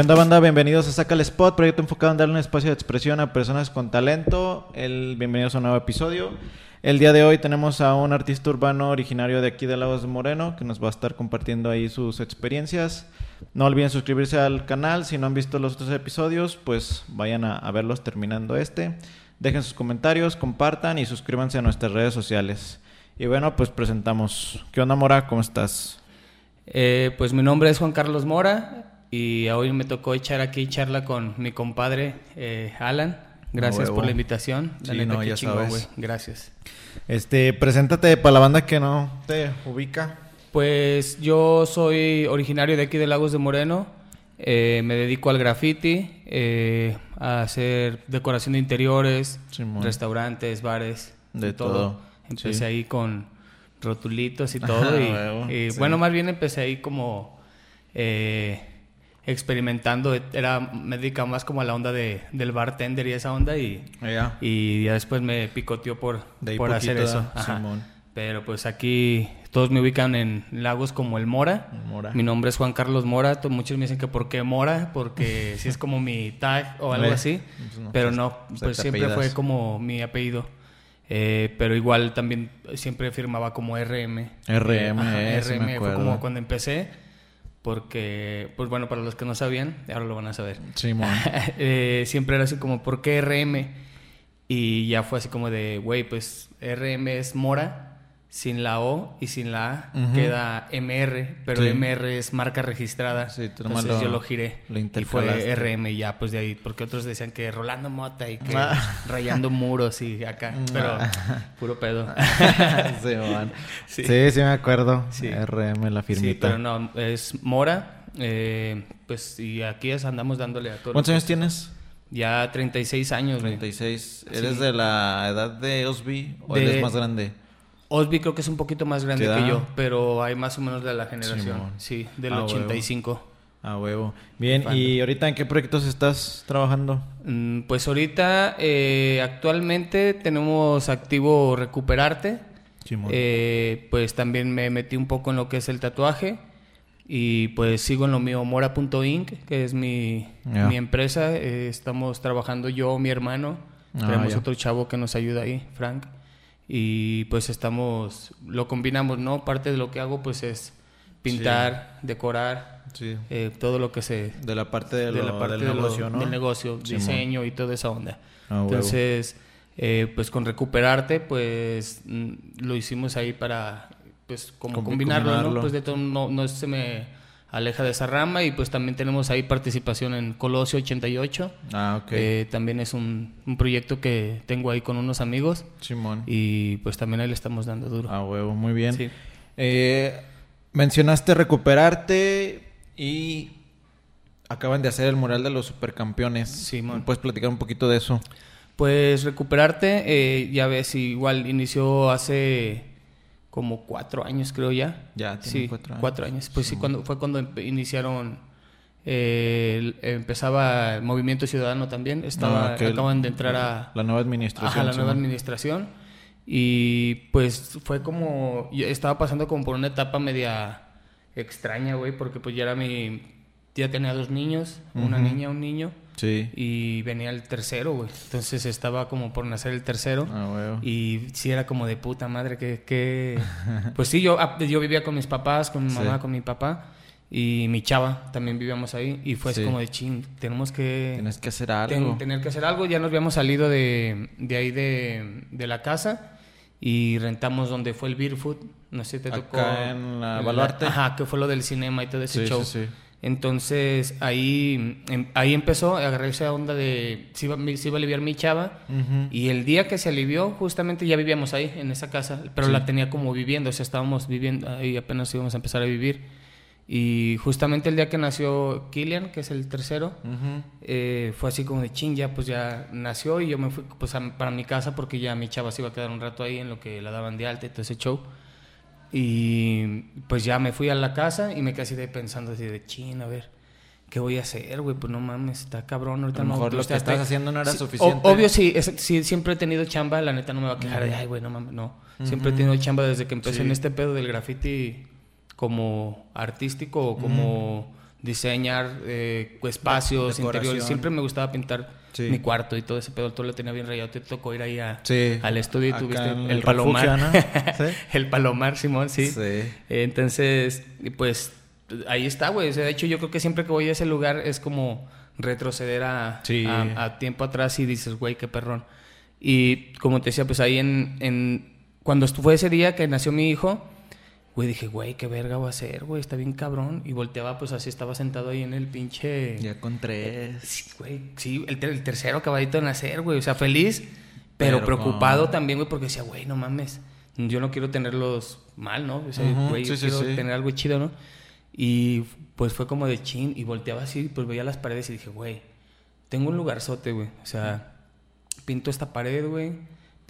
¿Qué onda banda? Bienvenidos a Saca el Spot, proyecto enfocado en darle un espacio de expresión a personas con talento. El, bienvenidos a un nuevo episodio. El día de hoy tenemos a un artista urbano originario de aquí de Lagos Moreno que nos va a estar compartiendo ahí sus experiencias. No olviden suscribirse al canal. Si no han visto los otros episodios, pues vayan a, a verlos terminando este. Dejen sus comentarios, compartan y suscríbanse a nuestras redes sociales. Y bueno, pues presentamos. ¿Qué onda, Mora? ¿Cómo estás? Eh, pues mi nombre es Juan Carlos Mora y hoy me tocó echar aquí charla con mi compadre eh, Alan. Gracias por la invitación. La Sí, neta, no, ya chingón, sabes. güey. Gracias. Este, preséntate para la banda que no te ubica. Pues yo soy originario de aquí de Lagos de Moreno. Eh, me dedico al graffiti, eh, a hacer decoración de interiores, restaurantes, bares, De todo. Empecé Sí. ahí con rotulitos y todo. y, huevo, y sí. bueno, más bien empecé ahí como eh, experimentando. Era, me dedicaba más como a la onda de, del bartender y esa onda. Y, Ya. y ya después me picoteó por, De por hacer eso. Pero pues aquí todos me ubican en lagos como el Mora. Mora. Mi nombre es Juan Carlos Mora. Muchos me dicen que por qué Mora, porque si es como mi tag o algo Eh, así. pues no, pero pues, no, pues, siempre apellidas. fue como mi apellido. Eh, pero igual también siempre firmaba como RM. RM, Ajá, eh, sí me RM fue acuerdo. como cuando empecé. Porque, pues bueno, para los que no sabían, ahora lo van a saber. Simón. Eh, siempre era así como, ¿por qué RM? Y ya fue así como de, güey, pues RM es Mora, sin la O y sin la A Ujú. queda MR, pero Sí. MR es marca registrada. Sí, tú Entonces lo- yo lo giré. lo y fue. RM y ya, pues de ahí, porque otros decían que Rolando Mota y que Ah. rayando muros y acá, pero puro pedo. Sí. Sí. sí, me acuerdo. Sí. RM, la Sí, firmita. pero no, es Mora. eh, pues y aquí es, andamos dándole a todo. lo ¿Cuántos años tienes? Ya 36 años, güey. 36. ¿Eres Sí. de la edad de Osby o De- eres más grande? Osby creo que es un poquito más grande ¿Qué que yo, pero hay más o menos de la generación. Sí, del Ah, 85. A huevo. Bien. ¿y ahorita en qué proyectos estás trabajando? Mm, Pues ahorita, eh, actualmente tenemos activo Recuperarte. Eh, pues también me metí un poco en lo que es el tatuaje. Y pues sigo en lo mío, Mora.inc, que es mi, empresa. Eh, estamos trabajando yo, mi hermano. Ah, Tenemos otro chavo que nos ayuda ahí, Frank. Y pues estamos, lo combinamos, ¿no? Parte de lo que hago pues es pintar, decorar, sí. eh, todo lo que se... De la parte de de lo- la parte del de lo- negocio, ¿no? del negocio, diseño y toda esa onda. Ah. Entonces, eh, pues con Recuperarte, pues mm, lo hicimos ahí para, pues como Combi- combinarlo, combinarlo. ¿no? Pues de todo no, no se me aleja de esa rama y pues también tenemos ahí participación en Colosio 88. Ah, ok. Eh, también es un, un proyecto que tengo ahí con unos amigos Simón. y pues también ahí le estamos dando duro. A huevo, muy bien. Sí. Eh, mencionaste recuperarte y acaban de hacer el mural de los supercampeones. Simón. ¿Puedes platicar un poquito de eso? Pues recuperarte, eh, ya ves, igual inició hace como cuatro años, creo ya. Ya, tiene sí, cuatro años. Pues sí, cuando, fue cuando iniciaron, eh, el- empezaba el Movimiento Ciudadano también. Estaba, Ah, el- acaban de entrar a, La nueva administración. ajá, la nueva administración. Y pues fue como, yo estaba pasando como por una etapa media extraña, güey, porque pues ya era mi, ya tenía dos niños, una niña, un niño. Sí. Y venía el tercero, güey. Entonces estaba como por nacer el tercero. Ah. Y sí era como de puta madre que... que... Pues sí, yo, ah, yo vivía con mis papás, con mi mamá, Sí. con mi papá. Y mi chava, también vivíamos ahí. Y fue Sí. como de ching, tenemos que... Tienes que hacer algo. ten- tener que hacer algo. Ya nos habíamos salido de, de ahí de, de la casa. Y rentamos donde fue el Beer Food. No sé si te Acá tocó... en la Baluarte. Ajá, que fue lo del cinema y todo ese Sí, show. sí, sí. Entonces ahí, em- ahí empezó, agarré esa onda de si iba, iba a aliviar mi chava. Y el día que se alivió, justamente ya vivíamos ahí, en esa casa, pero Sí. la tenía como viviendo, o sea, estábamos viviendo ahí, apenas íbamos a empezar a vivir. Y justamente el día que nació Killian, que es el tercero, eh, fue así como de ching, ya pues ya nació y yo me fui pues a- para mi casa porque ya mi chava se iba a quedar un rato ahí en lo que la daban de alta y todo ese show. Y pues ya me fui a la casa y me quedé así de pensando así de ching, a ver, ¿qué voy a hacer, güey? Pues no mames, está cabrón, ahorita A lo no. mejor lo que estás haciendo no era sí, suficiente. o- obvio sí, es- sí, siempre he tenido chamba, la neta no me va a quejar de, ay, güey, no mames, no. Siempre he tenido chamba desde que empecé Sí. en este pedo del graffiti como artístico o como diseñar eh, espacios, Decoración. interiores. Siempre me gustaba pintar Sí. mi cuarto y todo ese pedo. Todo lo tenía bien rayado. Te tocó ir ahí a- Sí. al estudio y tuviste el, el palomar. Sí. el palomar, Simón, sí. Entonces, pues ahí está, güey. O sea, de hecho, yo creo que siempre que voy a ese lugar es como retroceder a, a- a tiempo atrás y dices, güey, qué perrón. Y como te decía, pues ahí en, en cuando fue ese día que nació mi hijo, güey, dije, güey, qué verga voy a hacer, güey, está bien cabrón. Y volteaba, pues así estaba sentado ahí en el pinche... Ya con tres. Sí, güey, sí, el, ter- el tercero acabadito de nacer, güey. O sea, feliz, pero, Pero preocupado con- también, güey, porque decía, güey, no mames. Yo no quiero tenerlos mal, ¿no? O sea, güey, yo sí, quiero sí. tener algo chido, ¿no? Y pues fue como de chin y volteaba así, pues veía las paredes y dije, güey, tengo un lugarzote, güey. O sea, pinto esta pared, güey.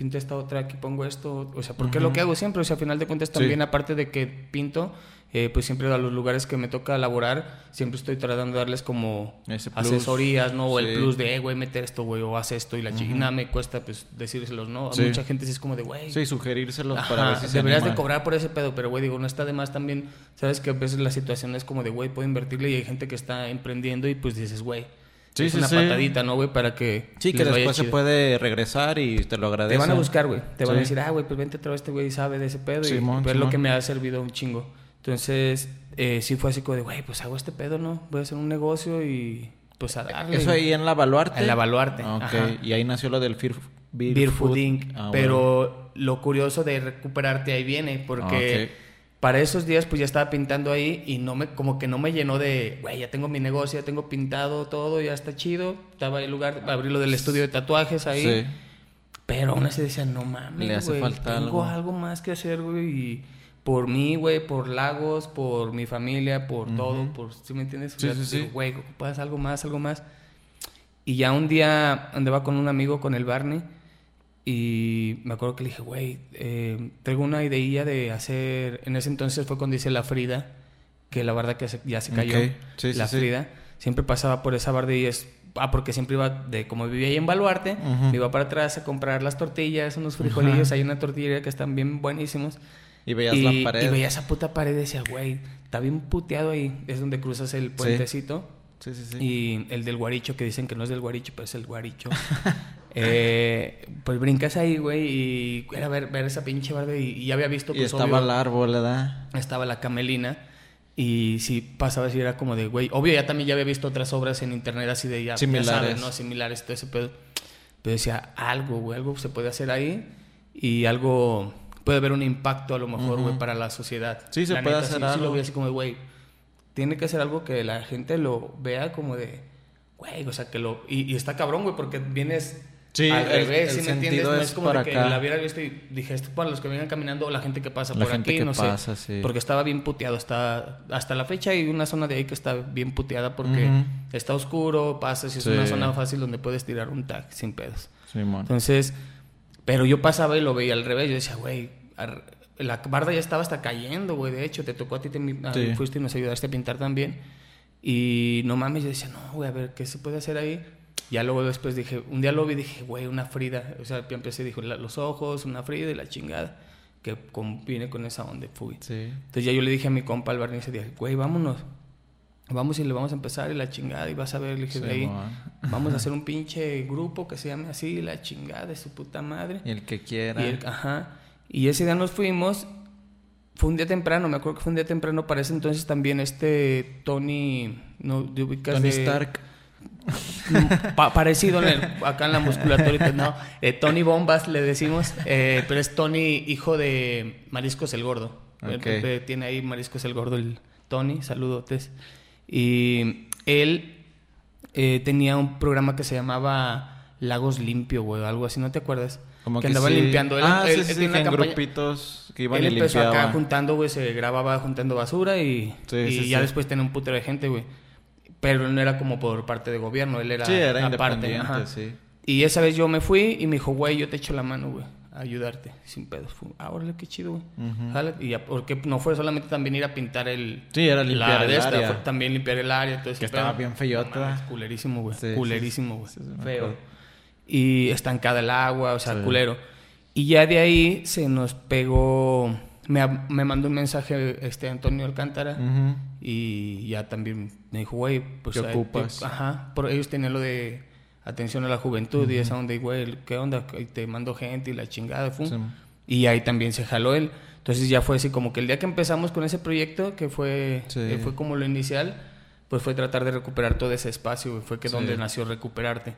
Pinto esta otra, aquí pongo esto. O sea, porque es lo que hago siempre. O sea, a final de cuentas también, aparte de que pinto, eh, pues siempre a los lugares que me toca elaborar, siempre estoy tratando de darles como asesorías, ¿no? O Sí. el plus de, eh, güey, meter esto, güey, o haz esto y la chingada me cuesta, pues, decírselos, ¿no? A Sí. mucha gente sí es como de, güey, Sí, sugerírselos Ajá, para ver si se deberías de cobrar por ese pedo, pero güey, digo, no está de más también. Sabes que a veces la situación es como de, güey, puedo invertirle y hay gente que está emprendiendo y pues dices, güey, Sí, es sí, una sí. patadita, ¿no, güey? Para que. Sí, que después se puede regresar y te lo Te agradecen. van a buscar, güey. Te van a decir, ah, güey, pues vente otra vez, este güey sabe de ese pedo. Y pues, es lo que me ha servido un chingo. Entonces, eh, sí fue así como de, güey, pues hago este pedo, ¿no? Voy a hacer un negocio y pues a darle. Eso ahí en la Baluarte. En la Baluarte, Ok, ajá. y ahí nació lo del Fear, Beer, Beer Food. Food Inc. Ah, bueno. pero lo curioso de recuperarte ahí viene, porque Ah, ok. Para esos días pues ya estaba pintando ahí y no me, como que no me llenó de, güey, ya tengo mi negocio, ya tengo pintado todo, ya está chido. Estaba el lugar, abrí lo del estudio de tatuajes ahí. Sí. Pero aún así decía, no mames, Le hace güey, falta tengo algo. algo. más que hacer, güey, y por mí, güey, por Lagos, por mi familia, por todo, por, ¿sí me entiendes? O Sí, sea, sí, Güey, ocupas algo más, algo más. Y ya un día andaba con un amigo, con el Barney, y me acuerdo que le dije, güey, eh, tengo una ideilla de hacer, en ese entonces fue cuando hice la Frida, que la verdad que se- ya se cayó, Ok. Sí, sí, la sí. Frida. Siempre pasaba por esa barda y es, ah, porque siempre iba, de como vivía ahí en Baluarte, Ujú. me iba para atrás a comprar las tortillas, unos frijolillos, hay una tortillería que están bien buenísimos. Y veías y, la pared. y veía esa puta pared y decía, güey, está bien puteado ahí. Es donde cruzas el puentecito. Sí, sí, sí. Y el del guaricho, que dicen que no es del guaricho, pero es el guaricho. Eh, pues brincas ahí, güey, y era ver, ver esa pinche barda y, y ya había visto Y pues, estaba obvio, el árbol, ¿verdad? estaba la camelina. Y sí pasaba así, era como de, güey, obvio ya también ya había visto otras obras en internet así de ya, ya Similares. sabes, ¿no? Similares, todo ese pedo. Pero decía, algo, güey, algo se puede hacer ahí y algo puede haber un impacto a lo mejor, güey, para la sociedad. Sí, se La puede neta, hacer sí, sí algo. lo vi así como de, güey, tiene que ser algo que la gente lo vea como de, güey, o sea, que lo... Y, y está cabrón, güey, porque vienes Sí, al el- revés, el ¿sí me entiendes? No es como para de que acá. la hubiera visto y dije, esto para los que vengan caminando o la gente que pasa La por gente aquí, que no pasa, sé. sí. Porque estaba bien puteado, está, hasta la fecha hay una zona de ahí que está bien puteada porque Ujú. está oscuro, pasas y es Sí. una zona fácil donde puedes tirar un tag sin pedos. Simón. Entonces, pero yo pasaba y lo veía al revés. Yo decía, güey, la barda ya estaba hasta cayendo, güey. De hecho, te tocó a ti, te, fuiste y nos ayudaste a pintar también. Y no mames, yo decía, no, güey, a ver, ¿qué se puede hacer ahí? Ya luego después dije, un día lo vi y dije, güey, una Frida. O sea, empecé, dijo, los ojos, una Frida y la chingada. Que viene con esa onda, fui. Sí. Entonces ya yo le dije a mi compa al ese día, güey, vámonos. Vamos y le vamos a empezar y la chingada. Y vas a ver, le dije, de ahí, vamos a hacer un pinche grupo que se llame así, la chingada de su puta madre. Y el que quiera. Y, el- ajá. y ese día nos fuimos. Fue un día temprano, me acuerdo que fue un día temprano. Para ese entonces también este Tony. ¿no? ¿te ubicas Tony de- Stark. Pa- parecido en el- acá en la musculatura. No, eh, Tony Bombas le decimos. eh, pero es Tony, hijo de Mariscos el Gordo. Eh, eh, Tiene ahí Mariscos el Gordo, el Tony. Saludotes. Y él eh, tenía un programa que se llamaba Lagos Limpio, güey, algo así, ¿no te acuerdas? Como que que, andaba sí. limpiando. Él, ah, él- sí, sí, en grupitos que iban él y empezó acá juntando, güey, se grababa juntando basura y, y ya después tenía un putero de gente, güey. Pero él no era como por parte de gobierno, él era, Sí, era aparte. independiente, sí. Y esa vez yo me fui y me dijo, güey, yo te echo la mano, güey, a ayudarte, sin pedos. Ah, órale, qué chido, güey. Jala. Y ya, porque no fue solamente también ir a pintar el... Sí, era limpiar el de esta, área. fue también limpiar el área, todo ese Que estaba bien feyota. No mames, culerísimo, güey. Sí, culerísimo, güey. Feo. Y estancada el agua, o sea, culero. Y ya de ahí se nos pegó me, me mandó un mensaje este Antonio Alcántara Ujú. y ya también me dijo, güey, pues... ¿Qué ocupas? te- ajá, por ellos tenían lo de atención a la juventud y esa onda, y güey, ¿qué onda? Y te mando gente y la chingada, fue. Sí. Y ahí también se jaló él. Entonces ya fue así como que el día que empezamos con ese proyecto, que fue, Sí. eh, fue como lo inicial, pues fue tratar de recuperar todo ese espacio, fue que Sí. donde nació Recuperarte.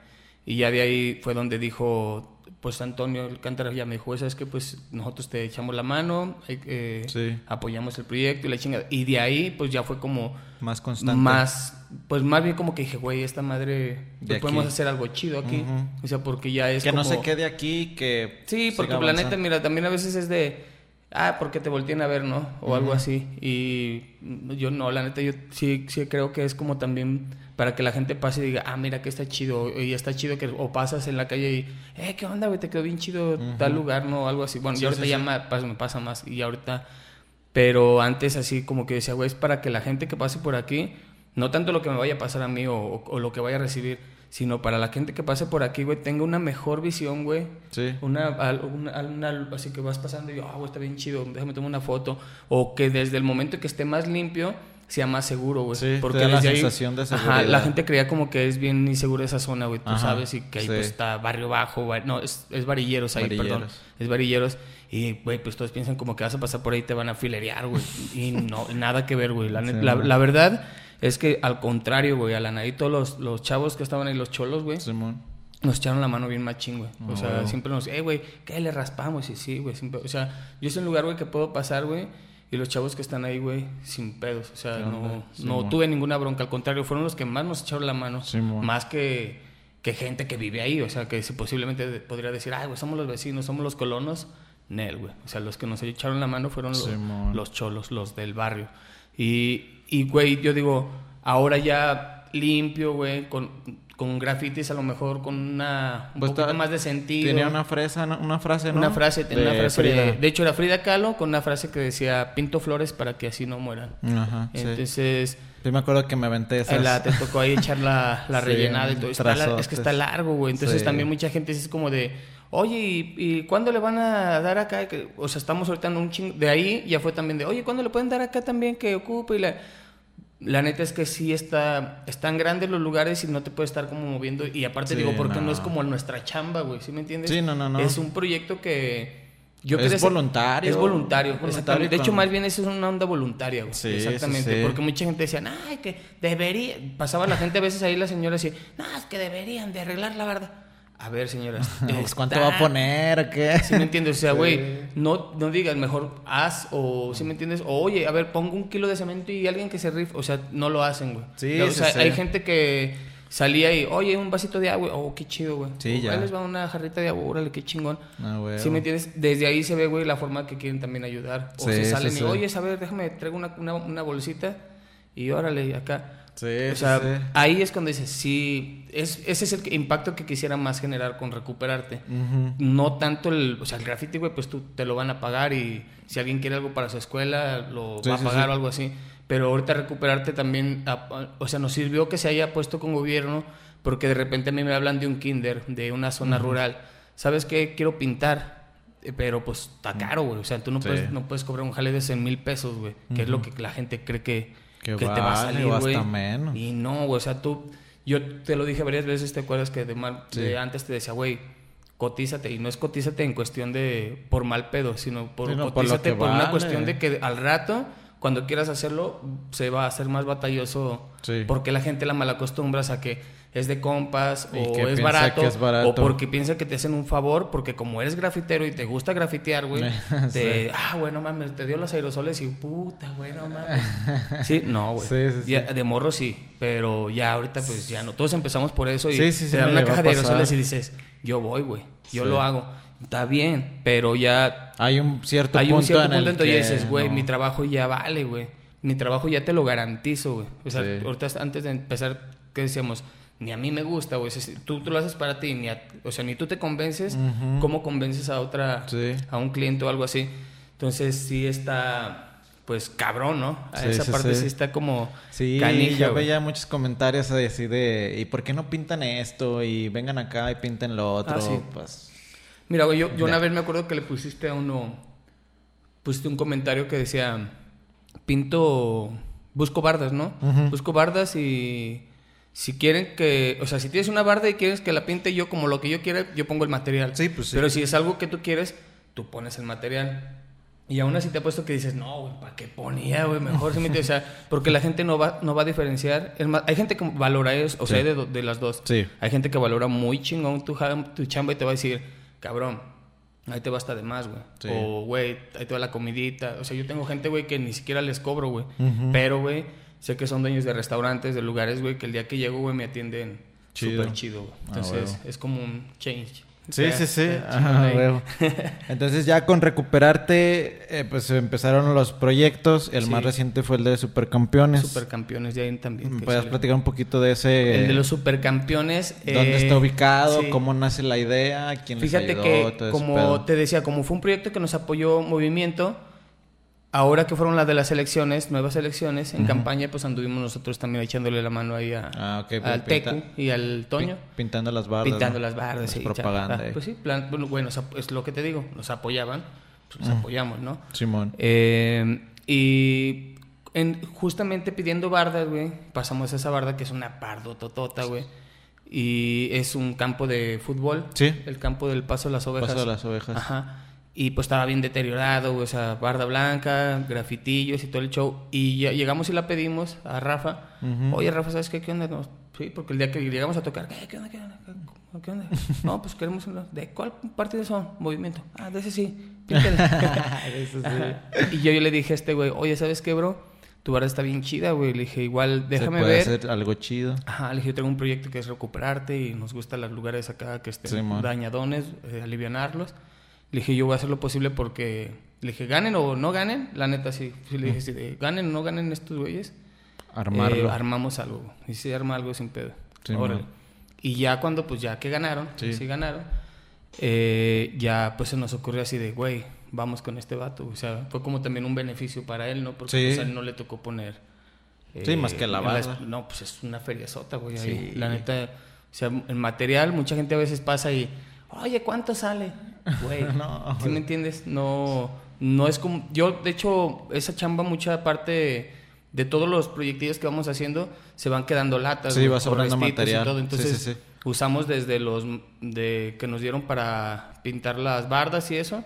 Y ya de ahí fue donde dijo, pues Antonio Alcántara ya me dijo, ¿sabes qué? Pues nosotros te echamos la mano, eh, Sí. apoyamos el proyecto y la chingada. Y de ahí pues ya fue como Más constante. más, pues más bien como que dije, güey, esta madre, pues, podemos hacer algo chido aquí. O sea, porque ya es Que no se quede aquí, que. Sí, porque siga la neta, avanzando. mira, también a veces es de, ah, porque te volteen a ver, ¿no? O algo así. Y yo no, la neta, yo sí, sí creo que es como también para que la gente pase y diga, ah, mira que está chido. Y está chido que, o pasas en la calle y, eh, ¿qué onda, güey? Te quedó bien chido tal lugar, ¿no? Algo así. Bueno, Sí, y ahorita sí, ya sí. me pasa, me pasa más. Y ahorita, pero antes así como que decía, güey, es para que la gente que pase por aquí, no tanto lo que me vaya a pasar a mí o, o- o lo que vaya a recibir, sino para la gente que pase por aquí, güey, tenga una mejor visión, güey. Sí. Una, una, una- así que vas pasando y ah, güey, está bien chido, déjame tomar una foto. O que desde el momento que esté más limpio, sea más seguro, güey. Sí, te Porque da la desde ahí- sensación de Ajá, seguridad. la gente creía como que es bien insegura esa zona, güey. Tú Ajá, sabes, y que ahí sí. pues está Barrio Bajo, va- no, es, es Varilleros ahí, perdón. Es Varilleros. Y, güey, pues todos piensan como que vas a pasar por ahí y te van a filerear, güey. Y no, nada que ver, güey. La, Sí, la, verdad es que al contrario, güey, a la nariz todos los, los chavos que estaban ahí, los cholos, güey, Simón. nos echaron la mano bien machín, güey. O sea, huevo. siempre nos, eh, güey, ¿qué le raspamos? Y sí, güey. siempre- O sea, yo es un lugar, güey, que puedo pasar, güey. Y los chavos que están ahí, güey, sin pedos. O sea, ¿Qué no? Sí, no tuve ninguna bronca. Al contrario, fueron los que más nos echaron la mano. Sí, más que, que gente que vive ahí. O sea, que si posiblemente podría decir, ay, güey, somos los vecinos, somos los colonos. Nel, güey. O sea, los que nos echaron la mano fueron los, Sí, los cholos, los del barrio. Y, y, güey, yo digo, ahora ya limpio, güey, con, con grafitis a lo mejor con una, un Pues poquito más de sentido. Tenía una fresa, ¿no? una frase, ¿no? Una frase, tenía De una frase Frida. de, de hecho era Frida Kahlo con una frase que decía pinto flores para que así no mueran. Ajá, sí. Entonces, Yo me acuerdo que me aventé esas. eh, la- te tocó ahí echar la, la Sí, rellenada y todo. Está es que está largo, güey. Entonces Sí. también mucha gente es como de, oye, ¿y, y cuándo le van a dar acá? O sea, estamos ahorita en un chingo. De ahí ya fue también de, oye, ¿cuándo le pueden dar acá también que ocupe? Y la, la neta es que sí está, están grandes los lugares y no te puedes estar como moviendo. Y aparte Sí, digo, porque no. no. es como nuestra chamba, güey. ¿Sí me entiendes? Sí, no, no, no. Es un proyecto que... Yo Es ser- voluntario. Es voluntario. Voluntario exactamente. De hecho, con- más bien eso es una onda voluntaria, güey. Sí, Exactamente. sí, sí. Porque mucha gente decía, ay, que debería. Pasaba la gente a veces ahí, la señora así, no, es que deberían de arreglar la verdad. A ver, señoras. Pues, ¿Cuánto va a poner qué? ¿Sí me entiendes? O sea, güey, no, no digas, mejor haz o, ¿sí me entiendes? O, oye, a ver, pongo un kilo de cemento y alguien que se rife. O sea, no lo hacen, güey. Sí, o sea, sí. hay gente que salía y, oye, un vasito de agua. Oh, qué chido, güey. Sí, O, ya. Ahí les va una jarrita de agua, órale, qué chingón. Ah, güey. ¿Sí me entiendes? Desde ahí se ve, güey, la forma que quieren también ayudar. O se salen y, oye, a ver, déjame, traigo una, una, una bolsita y órale, acá. Sí, O sea, sí. ahí es cuando dices, sí, es, ese es el impacto que quisiera más generar con recuperarte. No tanto el, o sea, el graffiti, güey, pues tú te lo van a pagar y si alguien quiere algo para su escuela, lo Sí, va a pagar o algo así. Pero ahorita recuperarte también, o sea, nos sirvió que se haya puesto con gobierno porque de repente a mí me hablan de un kinder, de una zona rural. ¿Sabes qué? Quiero pintar. eh, Pero pues está caro, güey. O sea, tú no, Sí. puedes, no puedes cobrar un jale de 100 mil pesos, güey. Que es lo que la gente cree que, Que te va a salir, güey. Y no, güey. O sea, tú... Yo te lo dije varias veces, ¿te acuerdas que de, mal, Sí. de antes te decía, güey, cotízate? Y no es cotízate en cuestión de por mal pedo, sino por Sí, no, cotízate por, una cuestión de que al rato, cuando quieras hacerlo, se va a hacer más batalloso. Sí. Porque la gente la malacostumbras a que es de compas Y o es barato, que es barato. o porque piensa que te hacen un favor porque como eres grafitero y te gusta grafitear, güey, te, ah, bueno, mames, te dio los aerosoles y puta, güey, no mames. Sí, no, güey. Sí, sí, de morro sí, pero ya ahorita pues ya no. Todos empezamos por eso y Sí, sí, sí, te dan una caja de aerosoles y dices, yo voy, güey, yo lo hago. Está bien, pero ya Hay un cierto hay punto un cierto en punto el que dices, güey, no. mi trabajo ya vale, güey. Mi trabajo ya te lo garantizo, güey. O sea, ahorita antes de empezar, ¿qué decíamos? Ni a mí me gusta, güey. Tú, tú lo haces para ti, ni a- o sea, ni tú te convences, Ujú. ¿cómo convences a otra, Sí. a un cliente o algo así? Entonces sí está, pues cabrón, ¿no? A Sí, esa sí, parte sí. está como Sí, canija, yo veía muchos comentarios así de, ¿y por qué no pintan esto? Y vengan acá y pinten lo otro. Ah, sí. Pues, Mira, güey, yo, yo una vez me acuerdo que le pusiste a uno pusiste un comentario que decía, pinto, busco bardas, ¿no? Busco bardas y si quieren que, o sea, si tienes una barda y quieres que la pinte yo como lo que yo quiera, yo pongo el material. Sí, pues sí. Pero si es algo que tú quieres, tú pones el material. Y aún así te he puesto que dices, no, güey, ¿para qué ponía, güey? Mejor se mete, o sea, porque la gente no va, no va a diferenciar. Es más, hay gente que valora eso, o sea, hay de, de, las dos. Sí. Hay gente que valora muy chingón tu, tu chamba y te va a decir, cabrón, ahí te basta de más, güey. Sí. O, güey, ahí te va la comidita. O sea, yo tengo gente, güey, que ni siquiera les cobro, güey. Pero, güey, sé que son dueños de restaurantes, de lugares, güey, que el día que llego, güey, me atienden súper chido. Ah, Entonces, es como un change. Sí, sí, sí. huevo. Entonces ya con recuperarte, eh, pues empezaron los proyectos. El Sí. más reciente fue el de Supercampeones. Supercampeones de ahí también. ¿Me puedes platicar un poquito de ese? El de los supercampeones. ¿Dónde eh, está ubicado? sí. ¿Cómo nace la idea? ¿Quién Fíjate les ayudó? que, Todo como te decía, como fue un proyecto que nos apoyó Movimiento, ahora que fueron las de las elecciones, nuevas elecciones, en campaña, pues anduvimos nosotros también echándole la mano ahí a, Ah, ok, al pues, pinta- Tecu y al Toño. Pin- Pintando las bardas. Pintando ¿no? las bardas, Es sí. propaganda. ah, eh. pues sí, plan, bueno, es lo que te digo, nos apoyaban, pues nos apoyamos, ¿no? Simón. Eh, y en- justamente pidiendo bardas, güey, pasamos a esa barda que es una pardo totota, güey. Y es un campo de fútbol. Sí. El campo del Paso de las Ovejas. Paso de las ovejas. Ajá. Y pues estaba bien deteriorado, o sea, barda blanca, grafitillos y todo el show. Y ya llegamos y la pedimos a Rafa. Oye, Rafa, ¿sabes qué? ¿Qué onda? No, sí, porque el día que llegamos a tocar, ¿qué, qué onda? ¿Qué onda? ¿Qué, onda? No, pues queremos ¿De cuál partido son? Movimiento. Ah, de ese sí. Eso sí. Y yo, yo le dije a este güey, oye, ¿sabes qué, bro? Tu barra está bien chida, güey. Le dije, igual, déjame Se puede ver. hacer algo chido. Ajá, le dije, yo tengo un proyecto que es recuperarte y nos gustan los lugares acá que estén dañadones, eh, alivianarlos. Le dije, yo voy a hacer lo posible porque... Le dije, ganen o no ganen, la neta sí. Sí le dije, si de, ganen o no ganen estos güeyes, Armarlo. eh, armamos algo. Y sí, arma algo sin pedo. Órale. Y ya cuando, pues ya que ganaron, Sí. sí, ganaron, eh, ya pues se nos ocurrió así de, güey, vamos con este vato. O sea, fue como también un beneficio para él, ¿no? Porque Sí. pues, a él no le tocó poner... eh, Sí, más que la barra. No, pues es una feria sota, güey. ahí. Sí. La neta, o sea, el material, mucha gente a veces pasa y, oye, ¿cuánto sale? Güey, No. ¿sí me entiendes? No, no es como... Yo, de hecho, esa chamba, mucha parte de todos los proyectillos que vamos haciendo, se van quedando latas. Sí, va sobrando material. Y todo. Entonces, sí, sí. usamos desde los de que nos dieron para pintar las bardas y eso,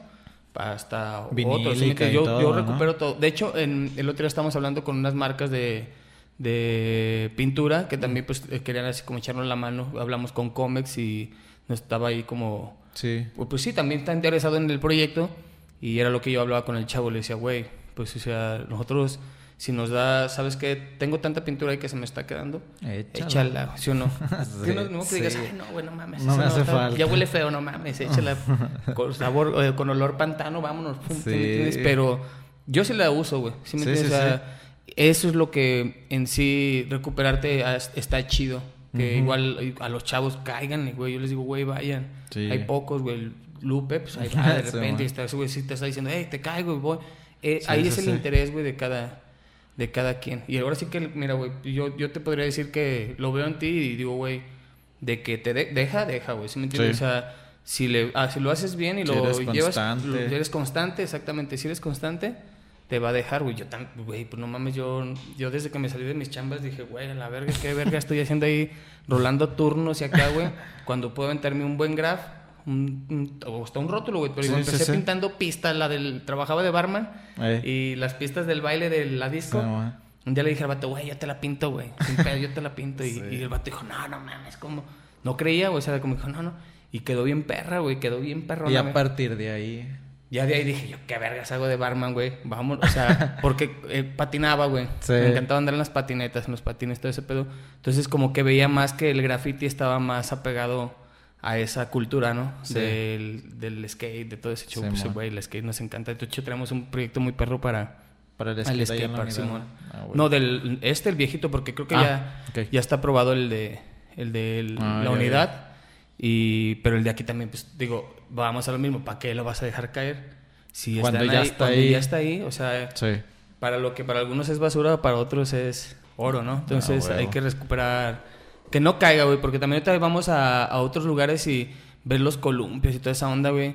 hasta otros. yo, todo, yo ¿no? recupero todo. De hecho, en, el otro día estábamos hablando con unas marcas de, de pintura que también pues eh, querían así como echarnos la mano. Hablamos con Comex y nos estaba ahí como... Sí. Pues, pues sí, también está interesado en el proyecto y era lo que yo hablaba con el chavo. Le decía, güey, pues o sea, nosotros... Si nos da, ¿sabes qué? Tengo tanta pintura ahí que se me está quedando. Échala. Échala, ¿sí o no? Sí, ¿Sí o no? No que digas, sí. ay, no, güey, no mames. No eso me hace falta. Ya huele feo, no mames, échala con sabor, eh, con olor pantano, vámonos. pum, ¿sí? Pero yo sí la uso, güey. ¿sí me Sí, entiendes? sí, O sea, Eso es lo que en sí recuperarte está chido. Que igual a los chavos caigan, güey. Yo les digo, güey, vayan. Sí. Hay pocos, güey. Lupe, pues ahí va, de repente, y está, güey sí te está diciendo, hey, te caigo, y voy. Eh, Sí, ahí es el interés, güey, de cada, de cada quien. Y ahora sí que, mira, güey, yo, yo te podría decir que lo veo en ti y digo, güey, de que te de- deja, deja, güey. ¿Sí me entiendes? O sea, si, le, ah, si lo haces bien y Si lo eres llevas, constante. lo- eres constante, exactamente. Si eres constante, te va a dejar, güey. Yo tan, güey, pues no mames, yo, yo desde que me salí de mis chambas dije, güey, a la verga, qué verga estoy haciendo ahí, rolando turnos y acá, güey, cuando puedo aventarme un buen graph, un, un- o hasta un rótulo, güey. Pero Sí, empecé sí. pintando pistas, la del, trabajaba de barman, Eh. y las pistas del baile de la disco. Un día le dije al vato, güey, yo te la pinto, güey. Sin pedo, yo te la pinto. Y, el vato dijo, no, no mames, ¿cómo? No creía, güey. O sea, como dijo, no, no. Y quedó bien perra, güey. Quedó bien perrona. Y a partir de ahí. Ya de ahí dije, yo, qué vergas hago de barman, güey. Vamos, o sea, porque eh, patinaba, güey. Sí. Me encantaba andar en las patinetas, en los patines, todo ese pedo. Entonces, como que veía más que el graffiti estaba más apegado a esa cultura, ¿no? Sí. Del, del skate, de todo ese show. Sí, Pues, güey, el skate nos encanta. De hecho, tenemos un proyecto muy perro para Para el skate. Simón. Ah. No, del este, el viejito, porque creo que Ah, ya, ya está aprobado el de, el de el- Ah, la ya, unidad. Y, pero el de aquí también, pues digo, vamos a lo mismo. ¿Para qué lo vas a dejar caer? Si Cuando ya ahí- está cuando ahí. ya está ahí, o sea, Sí. para lo que para algunos es basura, para otros es oro, ¿no? Entonces Ah, hay que recuperar. Que no caiga, güey, porque también ahorita vamos a, a otros lugares y ver los columpios y toda esa onda, güey.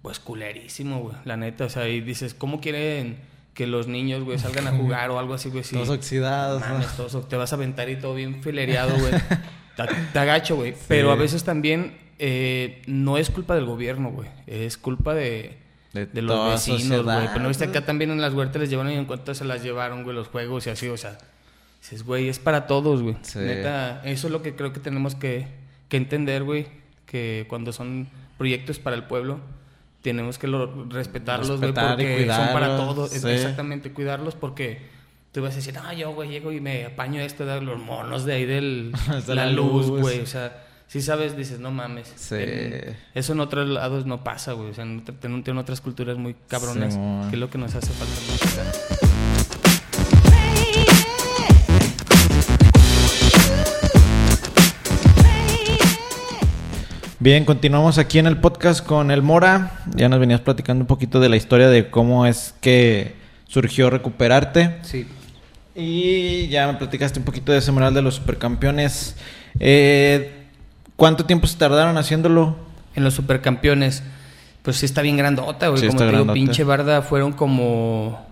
pues culerísimo, güey. La neta, o sea, y dices, ¿cómo quieren que los niños, güey, salgan a jugar o algo así, güey? Sí. Todos oxidados. Mames, todos- te vas a aventar y todo bien filereado, güey. Te, te agacho, güey. Pero a veces también eh, no es culpa del gobierno, güey. Es culpa de, De de los vecinos, güey. Pero no viste acá también en las huertas les llevaron y en cuanto se las llevaron, güey, los juegos y así, o sea. Dices, güey, es para todos, güey. Sí. Neta, eso es lo que creo que tenemos que, que entender, güey. Que cuando son proyectos para el pueblo, tenemos que lo- respetarlos, güey, Respetar porque son para todos. sí. Exactamente, cuidarlos porque tú vas a decir, ah, yo, güey, llego y me apaño esto de los monos de ahí del, De la la luz, güey. O sea, si sabes, dices, no mames. Sí. En- eso en otros lados no pasa, güey. O sea, en, en- en otras culturas muy cabronas, Simón. que es lo que nos hace falta. Bien, continuamos aquí en el podcast con el Mora. Ya nos venías platicando un poquito de la historia de cómo es que surgió Recuperarte. Sí. Y ya me platicaste un poquito de ese mural de los supercampeones. Eh, ¿Cuánto tiempo se tardaron haciéndolo? En los supercampeones, pues sí está bien grandota, güey. Sí, como te digo, grandota. pinche barda fueron como.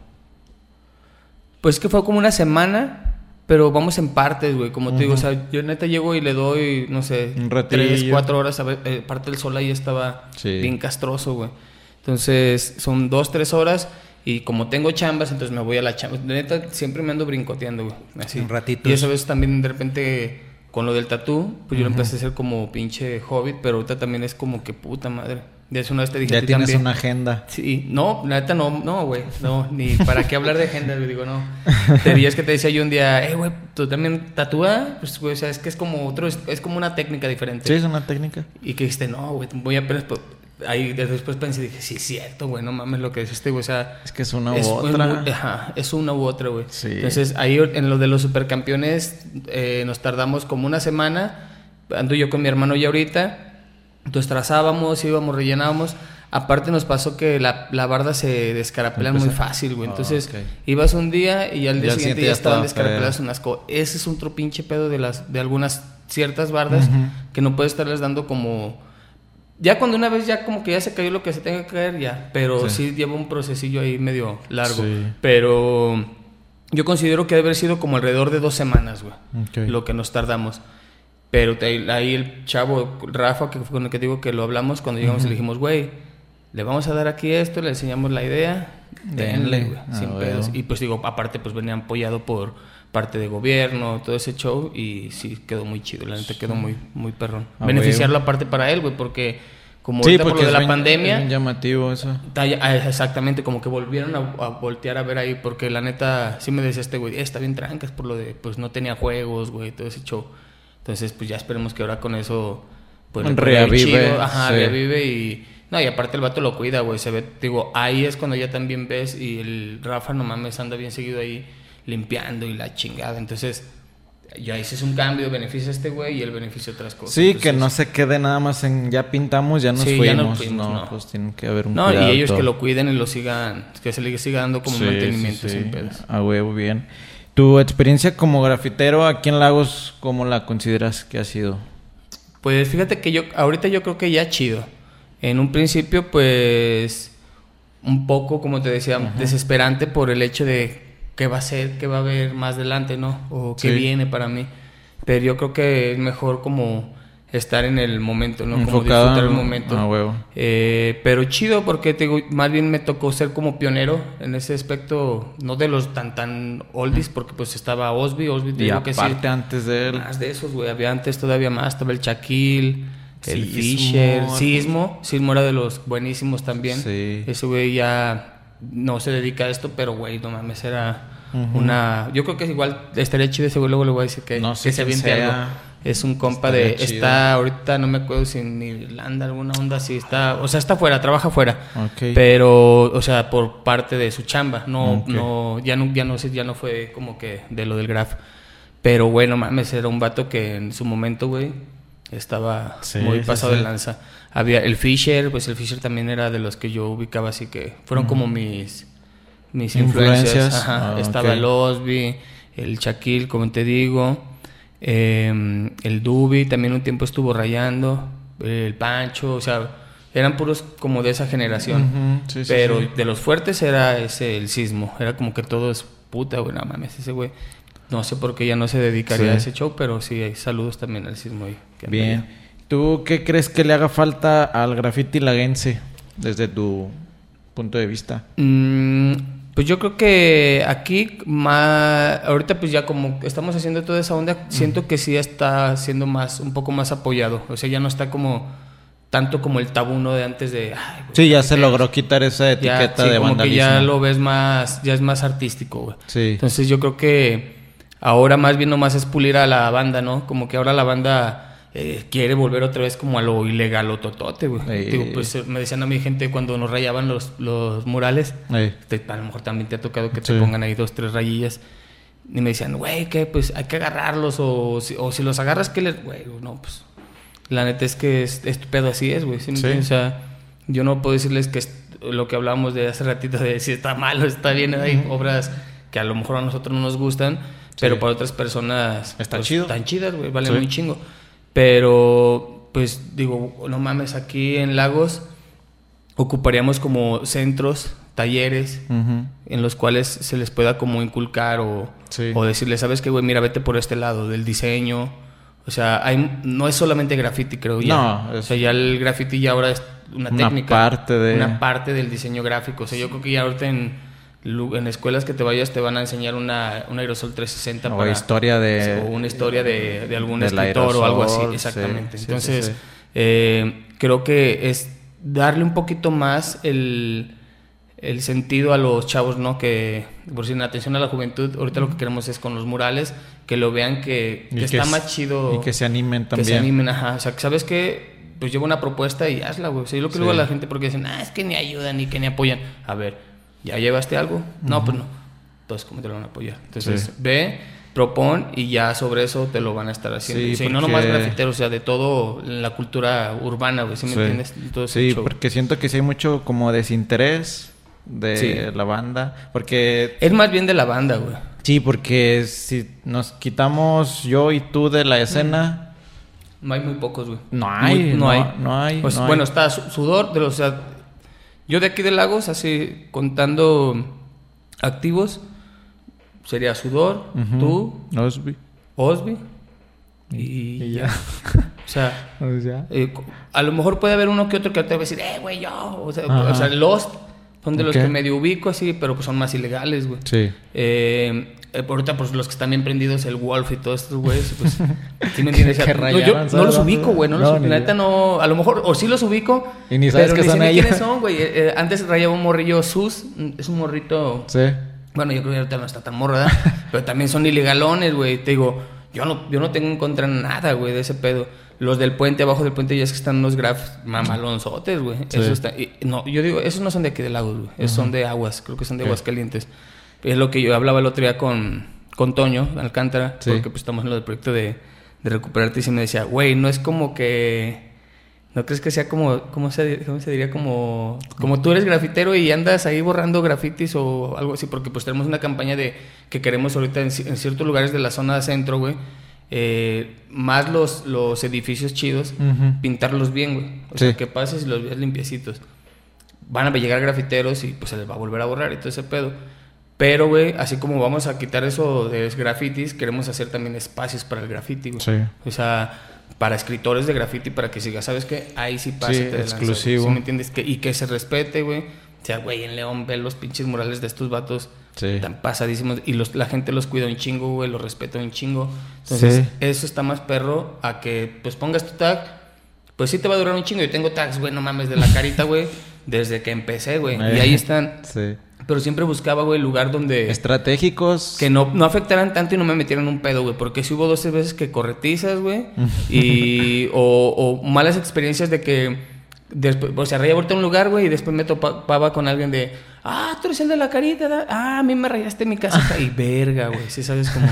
Pues que fue como una semana, pero vamos en partes, güey. Como te digo, o sea, yo neta llego y le doy, no sé, Un tres, cuatro horas. A ver, eh, parte del sol ahí estaba Sí. bien castroso, güey. Entonces, son dos, tres horas. Y como tengo chambas, entonces me voy a la chamba. Neta, siempre me ando brincoteando, güey. Así. Un ratito. Y eso a veces también de repente con lo del tatú, pues yo lo empecé a hacer como pinche hobbit, pero ahorita también es como que puta madre. De eso una vez te dije Ya ti tienes también. una agenda. Sí, no, la neta no, no, güey, no, ni para qué hablar de agenda, güey, digo, no. Te días que te decía yo un día, eh, güey, ¿tú también tatúa? Pues, güey, o sea, es que es como otro, es, es como una técnica diferente. Sí, es una técnica. Y que dijiste, no, güey, voy a apenas, ahí después pensé y dije, sí, es cierto, güey, no mames lo que dijiste, güey, o sea, Es que es una es u otra. muy- ajá, es una u otra, güey. Sí. Entonces, ahí en lo de los supercampeones eh, nos tardamos como una semana. Ando yo con mi hermano ya ahorita. Entonces trazábamos, íbamos, rellenábamos. Aparte nos pasó que la, la barda se descarapela muy fácil, güey. Ah, Entonces ok. ibas un día y al día Y al siguiente siguiente ya ya estaban estaba descarapeladas unas cosas. Ese es otro pinche pedo de las de algunas ciertas bardas que no puedes estarles dando como ya cuando una vez ya como que ya se cayó lo que se tenga que caer ya, pero Sí. sí, lleva un procesillo ahí medio largo. Sí. Pero yo considero que debe haber sido como alrededor de dos semanas, güey, Ok. lo que nos tardamos. Pero ahí el chavo Rafa, que fue con el que digo que lo hablamos, cuando llegamos y le dijimos, güey, le vamos a dar aquí esto, le enseñamos la idea, Denle. güey, Ah, sin huevo. pedos. Y pues digo, aparte pues venía apoyado por parte de gobierno, todo ese show y sí quedó muy chido, la neta quedó muy muy perrón. Ah, Beneficiarlo aparte para él, güey, porque como Sí, por lo de la bien- pandemia, bien llamativo eso. Ah, Exactamente, como que volvieron a, a voltear a ver ahí, porque la neta, sí me decía este güey, "Eh, está bien trancas por lo de, pues no tenía juegos, güey, todo ese show. Entonces, pues ya esperemos que ahora con eso, pues Reavive, chido. Ajá, sí. reavive y... No, y aparte el vato lo cuida, güey, se ve, digo, ahí es cuando ya también ves y el Rafa, no mames, anda bien seguido ahí limpiando y la chingada. Entonces, ya ese un cambio, beneficia a este güey y él beneficia a otras cosas. Sí, que Entonces, no se quede nada más en ya pintamos, ya nos Sí, fuimos. ya no, fuimos, no. pues tiene que haber un No, y ellos que todo. lo cuiden y lo sigan, que se le siga dando como Sí, mantenimiento sí, sí. sin pedos. A huevo, bien. ¿Tu experiencia como grafitero aquí en Lagos, cómo la consideras que ha sido? Pues fíjate que yo, ahorita yo creo que ya chido. En un principio, pues, un poco, como te decía, desesperante por el hecho de qué va a ser, qué va a haber más adelante, ¿no? O qué Sí. viene para mí. Pero yo creo que es mejor como estar en el momento, ¿no? Como Enfocado disfrutar el en- momento. a huevo. Eh, pero chido porque te digo, más bien me tocó ser como pionero en ese aspecto, no de los tan tan oldies, porque pues estaba Osby, Osby te Y digo que sí. aparte antes de él. Más de esos, güey. Había antes todavía más. Estaba el Shaquille, el Sismo. Fisher, Sismo. Sismo era de los buenísimos también. Sí. Ese güey ya no se dedica a esto, pero güey, no mames, era una... Yo creo que igual estaría chido ese güey, luego le voy a decir que, No sé que se aviente algo. Es un compa de... chido. Está ahorita, no me acuerdo si en Irlanda, alguna onda así. Está, o sea, está fuera, trabaja fuera. Ok. Pero, o sea, por parte de su chamba. No, no, ya no, ya no sé, ya no fue como que de lo del graf. Pero, güey, no mames, era un vato que en su momento, güey, estaba Sí, muy pasado sí. de lanza. Había el Fisher, pues el Fisher también era de los que yo ubicaba, así que fueron como mis, mis influencias. Influencias. Ajá. Ah, Estaba el Osby, el Shaquille, como te digo, eh, el Dubi, también un tiempo estuvo rayando, el Pancho, o sea, eran puros como de esa generación. Pero de los fuertes era ese el sismo. Era como que todo es puta, güey, no mames, ese güey. No sé por qué ya no se dedicaría a ese show, pero sí, hay saludos también al sismo ahí. Que Bien. ¿Tú qué crees que le haga falta al graffiti laguense desde tu punto de vista? Mm, pues yo creo que aquí, más, ahorita pues ya como estamos haciendo toda esa onda, siento que sí está siendo más, un poco más apoyado. O sea, ya no está como tanto como el tabú ¿no? de antes de... "Ay, güey, Sí, ya se grafiteros". logró quitar esa Ya, etiqueta sí, de como vandalismo. que ya lo ves más, ya es más artístico, güey. Sí. Entonces yo creo que ahora más bien nomás es pulir a la banda, ¿no? Como que ahora la banda eh, quiere volver otra vez como a lo ilegal o totote, güey. Digo, pues eh, me decían a mi gente cuando nos rayaban los, los murales, te- a lo mejor también te ha tocado que Sí. te pongan ahí dos, tres rayillas. Y me decían, güey, que pues hay que agarrarlos o si, o si los agarras, ¿qué les...? Güey, no, pues... La neta es que es, es tu pedo así es, güey. ¿sí Sí. O sea, yo no puedo decirles que es lo que hablábamos de hace ratito de si está mal o está bien. Hay obras que a lo mejor a nosotros no nos gustan, pero para otras personas... Está pues, chido. Están chidas, güey. Valen Sí. muy chingo. Pero, pues, digo, no mames, aquí en Lagos ocuparíamos como centros, talleres, en los cuales se les pueda como inculcar o, Sí. o decirles, ¿sabes qué, güey? Mira, vete por este lado del diseño. O sea, hay, no es solamente graffiti, creo ya. No, O es- sea, ya el graffiti ya ahora es una, Una técnica. parte de- Una parte del diseño gráfico. O sea, yo creo que ya ahorita en, en escuelas que te vayas te van a enseñar una, un aerosol 360 O para... historia de... o una historia de, de algún escritor o algo así, exactamente. sí, Entonces, sí, sí. eh, creo que es darle un poquito más el, el sentido a los chavos, ¿no? Que, por si en atención a la juventud, ahorita lo que queremos es con los murales, que lo vean que, está más chido. Y que se animen también. Que se animen, ajá. O sea, sabes que pues lleva una propuesta y hazla, güey. O sea, yo lo que digo a la gente porque dicen, ah, es que ni ayudan ni que ni apoyan. A ver, ¿ya llevaste algo? No, pues no. Entonces, ¿cómo te lo van a apoyar? Entonces, Sí. ve, propon y ya sobre eso te lo van a estar haciendo. Sí, Sí, no porque- nomás grafiteros, o sea, de todo la cultura urbana, güey. ¿Sí me Sí. entiendes? Todo ese Sí, show. porque siento que sí hay mucho como desinterés de Sí. la banda. Porque... Es más bien de la banda, güey. Sí, porque si nos quitamos yo y tú de la escena... No hay muy pocos, güey. No hay, Muy- no- hay. no hay, Pues, no hay. bueno, está Su- Sudor, de los, o sea, yo de aquí de Lagos, así contando activos, sería Sudor, Ujú. tú, Osby. Osby y, Y ya. ya. O sea, O sea, eh, a lo mejor puede haber uno que otro que te va a decir, eh, güey, yo. O sea, o sea, Lost son de los que medio ubico así, pero pues son más ilegales, güey. Sí. Eh, eh, ahorita, pues los que están bien prendidos, el Wolf y todos estos güeyes, pues. ¿Sí me entiendes? Que no, yo no ¿sabes los ubico, güey. No, No, los, yo. neta no. A lo mejor, o sí los ubico. Y ni sabes pero que ni son sé ni ellos. quiénes son, güey. Eh, eh, antes rayaba un morrillo Sus. Es un morrito. Sí. Bueno, yo creo que ahorita no está tan morro, ¿verdad? Pero también son ilegalones, güey. Te digo, yo no, yo no tengo en contra nada, güey, de ese pedo. Los del puente, abajo del puente, ya es que están unos grafs mamalonzotes, güey. Sí. Eso está... y- no, yo digo, esos no son de aquí de Lagos, güey. Esos son de Aguas. Creo que son de. Aguas Calientes. Es lo que yo hablaba el otro día con, con Toño Alcántara. Sí. Porque pues estamos en lo del proyecto de, de recuperarte. Y sí me decía, güey, no es como que... ¿No crees que sea como, cómo se, cómo se diría? Como, como tú eres grafitero y andas ahí borrando grafitis o algo así, porque pues tenemos una campaña de que queremos ahorita en, en ciertos lugares de la zona centro, güey, eh, más los, los edificios chidos, Ujú. pintarlos bien, güey. O Sí. sea, que pases y los veas limpiecitos. Van a llegar grafiteros y pues se les va a volver a borrar y todo ese pedo. Pero, güey, así como vamos a quitar eso de los grafitis, queremos hacer también espacios para el grafiti, güey. Sí. O sea, para escritores de graffiti, para que siga, ¿sabes qué? Ahí sí pasa. Sí, exclusivo. ¿Sí me entiendes? Que, y que se respete, güey. O sea, güey, en León ve los pinches murales de estos vatos Sí. tan pasadísimos. Y los, la gente los cuida un chingo, güey, los respeta un chingo. Entonces, Sí. eso está más perro a que, pues, pongas tu tag. Pues sí te va a durar un chingo. Yo tengo tags, güey, no mames, de la carita, güey, desde que empecé, güey. Y ahí están. Sí. Pero siempre buscaba, güey, lugar donde... Estratégicos. Que no, no afectaran tanto y no me metieran un pedo, güey. Porque si hubo 12 veces que corretizas, güey. y, o, o malas experiencias de que después, o sea, rayaba ahorita un lugar, güey, y después me topaba con alguien de, ah, tú eres el de la carita, ¿da? ah, a mí me rayaste mi casita. y verga, güey, sí sabes como,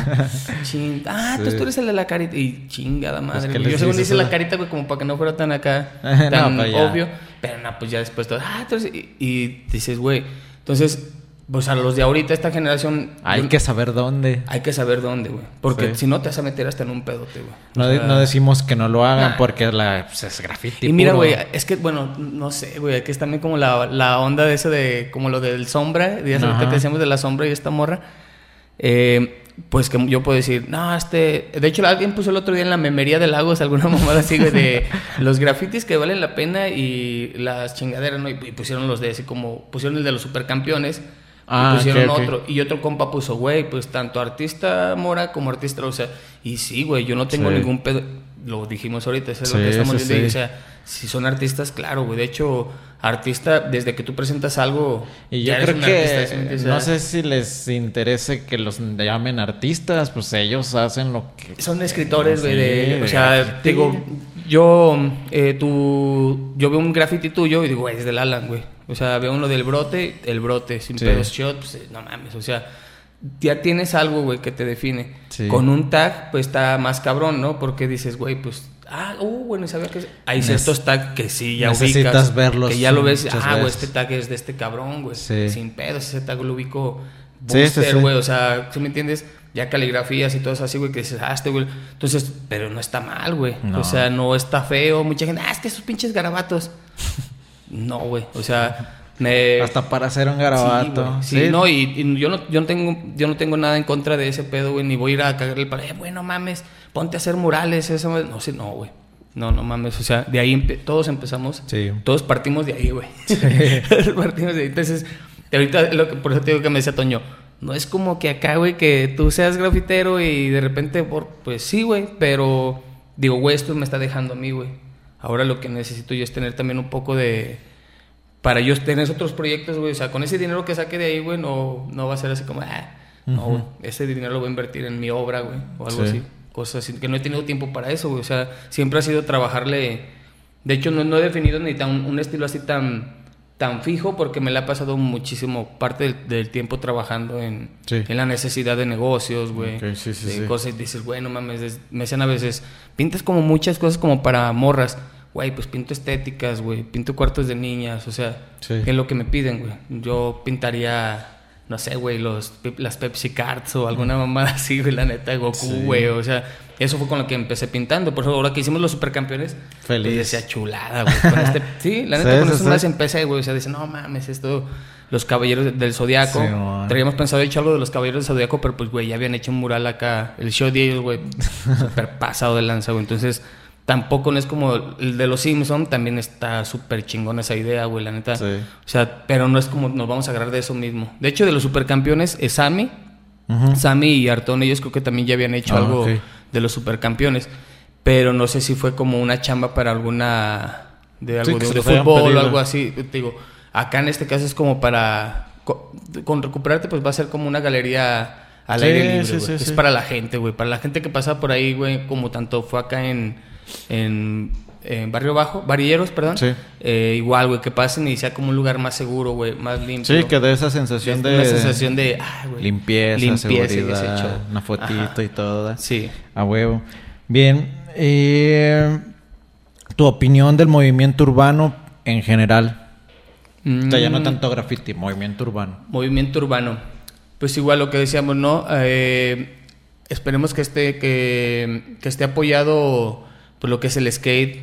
ching, ah, Sí. tú eres el de la carita. Y chingada madre. ¿qué güey. les Yo según dice la carita, güey, como para que no fuera tan acá, tan pues obvio. Pero no, pues ya después todo, ah, entonces, y, y dices, güey, entonces Pues a los de ahorita, esta generación. Hay yo- que saber dónde. Hay que saber dónde, güey. Porque Sí. si no te vas a meter hasta en un pedote, güey. No, O sea, no decimos que no lo hagan Nah. porque la, pues, es graffiti. Y mira, güey, es que, bueno, no sé, güey, aquí es también como la, la onda de eso de, como lo del sombra, de ahorita que decíamos de la sombra y esta morra. Eh, pues que yo puedo decir, no, este. De hecho, alguien puso el otro día en la memería de Lagos alguna mamada así, güey, de los grafitis que valen la pena y las chingaderas, ¿no? Y, y pusieron los de así como. Pusieron el de los supercampeones. Ah, y pusieron ok, ok. otro. Y otro compa puso, güey, pues tanto artista Mora como artista, o sea. Y sí, güey, yo no tengo Sí. ningún pedo. Lo dijimos ahorita, eso es Sí, lo que estamos sí, viendo. y, sí. o sea, si son artistas, claro, güey. De hecho, artista, desde que tú presentas algo. Y yo ya eres creo un que artista, no sé si les interese que los llamen artistas, pues ellos hacen lo que Son escritores, güey. De, o sea, digo, yo, eh, tú, yo veo un graffiti tuyo y digo, güey, es del Alan, güey. O sea, veo uno del brote, el brote, sin Sí. pedos shot, pues, eh, no mames, o sea, ya tienes algo, güey, que te define. Sí. Con un tag, pues está más cabrón, ¿no? Porque dices, güey, pues, ah, uh, bueno, sabía que hay ciertos tags que sí, ya necesitas ubicas. verlos Que ya lo ves, ah, güey, este tag es de este cabrón, güey. Sí. Sin pedos, ese tag lo ubico. Booster, güey, o sea, ¿sí me entiendes? Ya caligrafías y todo eso así, güey, que dices, ah, este güey. Entonces, pero no está mal, güey. No. O sea, no está feo. Mucha gente, ah, es que esos pinches garabatos. No, güey. O sea, me. hasta para hacer un garabato. Sí. Sí, no, y, y yo no, yo no tengo, yo no tengo nada en contra de ese pedo, güey, ni voy a ir a cagarle para, eh, güey, no mames, ponte a hacer murales, eso, no sé, no, güey. No, no mames, o sea, de ahí empe- todos empezamos. Sí. Todos partimos de ahí, güey. Todos partimos de ahí. Entonces, ahorita, lo que, por eso te digo que me decía Toño, no es como que acá, güey, que tú seas grafitero y de repente, por, pues sí, güey, pero digo, güey, esto me está dejando a mí, güey. Ahora lo que necesito yo es tener también un poco de... Para yo tener otros proyectos, güey. O sea, con ese dinero que saque de ahí, güey, no, no va a ser así como, ah, no, güey. Ese dinero lo voy a invertir en mi obra, güey. O algo Sí. así. Cosas así. Que no he tenido tiempo para eso, güey. O sea, siempre ha sido trabajarle. De hecho, no, no he definido ni tan, un estilo así tan, tan fijo porque me la ha pasado muchísimo parte del, del tiempo trabajando en, Sí. en la necesidad de negocios, güey. Ok, sí, sí, de cosas y dices, bueno, mames, es- me dicen a veces, pintas como muchas cosas como para morras. Güey, pues pinto estéticas, güey, pinto cuartos de niñas, o sea. ¿qué es lo que me piden, güey? Yo pintaría, no sé, güey, los, las Pepsi Cards o alguna mamada así, güey, la neta, Goku, Sí. güey, o sea, eso fue con lo que empecé pintando. Por eso ahora que hicimos los supercampeones, Feliz. pues decía chulada, güey. con este- sí, la neta, Sí, con eso sí. más empecé, güey, o sea, dice, no mames, esto, los caballeros del Zodiaco. Sí. Traíamos pensado hecho algo de los caballeros del Zodiaco, pero pues, güey, ya habían hecho un mural acá, el show de ellos, güey, súper pasado de lanza, güey. Entonces, tampoco no es como el de los Simpson, también está súper chingón esa idea, güey, la neta. Sí. O sea, pero no es como nos vamos a agarrar de eso mismo. De hecho, de los supercampeones, es Sammy. Ujú. Sammy y Artón, ellos creo que también ya habían hecho Ah, algo de los supercampeones. Pero no sé si fue como una chamba para alguna. de Sí, algo que de, fútbol o algo así. Te digo, acá en este caso es como para. co- Con recuperarte, pues va a ser como una galería al Sí, aire libre. sí, sí, es sí. para la gente, güey. Para la gente que pasa por ahí, güey, como tanto fue acá en. En en Barrio Bajo, Varilleros, perdón. Sí. Eh, igual, güey, que pasen y sea como un lugar más seguro, güey, más limpio. Sí, que de esa sensación de Una sensación de, ah, güey, limpieza, limpieza seguridad, una fotito Ajá. y todo. Sí. A huevo. Bien. eh, tu opinión del movimiento urbano en general. O sea, ya no Mm, tanto graffiti, movimiento urbano. Movimiento urbano. Pues igual lo que decíamos, ¿no? Eh, esperemos que esté, que, que esté apoyado por lo que es el skate,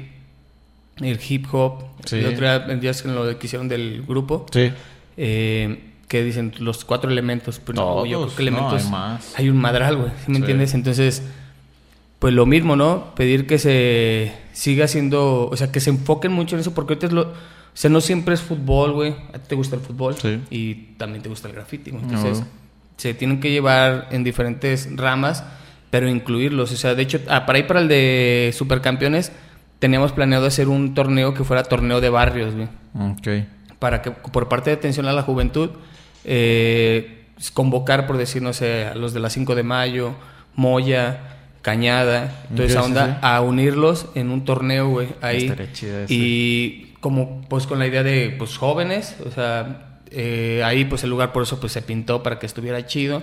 el hip hop. Sí. El otro día con lo que hicieron del grupo. Sí. eh, que dicen los cuatro elementos. Pues no, yo creo Todos, que no, elementos. hay más. hay un madral, güey. ¿sí me Sí. entiendes? Entonces, pues lo mismo, ¿no? Pedir que se siga haciendo, o sea, que se enfoquen mucho en eso, porque ahorita es lo. O sea, no siempre es fútbol, güey. A ti te gusta el fútbol Sí. y también te gusta el graffiti, Entonces, se tienen que llevar en diferentes ramas, pero incluirlos. O sea, de hecho, ah, para ir para el de Supercampeones, teníamos planeado hacer un torneo que fuera torneo de barrios, güey Ok. para que por parte de atención a la juventud eh, convocar por decir no sé a los de la 5 de mayo Moya Cañada Ok, esa onda sí. a unirlos en un torneo güey ahí Estaría chido y como pues con la idea de pues jóvenes o sea eh, ahí pues el lugar por eso pues se pintó para que estuviera chido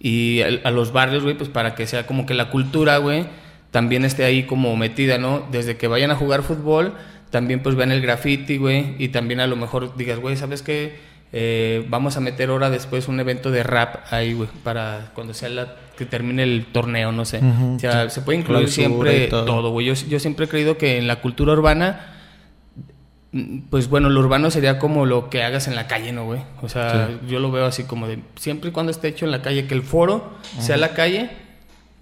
y el- a, los barrios güey pues para que sea como que la cultura güey también esté ahí como metida no desde que vayan a jugar fútbol también pues vean el graffiti güey y también a lo mejor digas güey sabes qué eh, vamos a meter ahora después un evento de rap ahí, güey, para cuando sea la que termine el torneo, no sé. O sea, se puede incluir siempre todo. güey. Yo, yo siempre he creído que en la cultura urbana, pues bueno, lo urbano sería como lo que hagas en la calle, ¿no, güey? O sea, yo lo veo así como de, siempre y cuando esté hecho en la calle, que el foro sea la calle,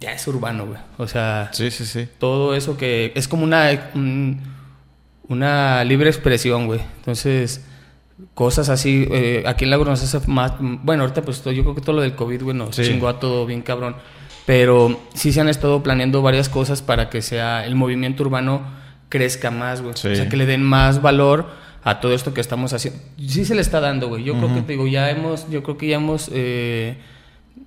ya es urbano, güey. O sea, Sí, sí, sí. todo eso que es como una un- una libre expresión, güey. Entonces, cosas así, eh, aquí en Lagos nos hace más, bueno, ahorita pues yo creo que todo lo del COVID, güey, nos Sí. chingó a todo bien cabrón. Pero sí se han estado planeando varias cosas para que sea el movimiento urbano crezca más, güey. Sí. O sea, que le den más valor a todo esto que estamos haciendo. Sí se le está dando, güey. Yo creo que te digo, ya hemos, yo creo que ya hemos eh,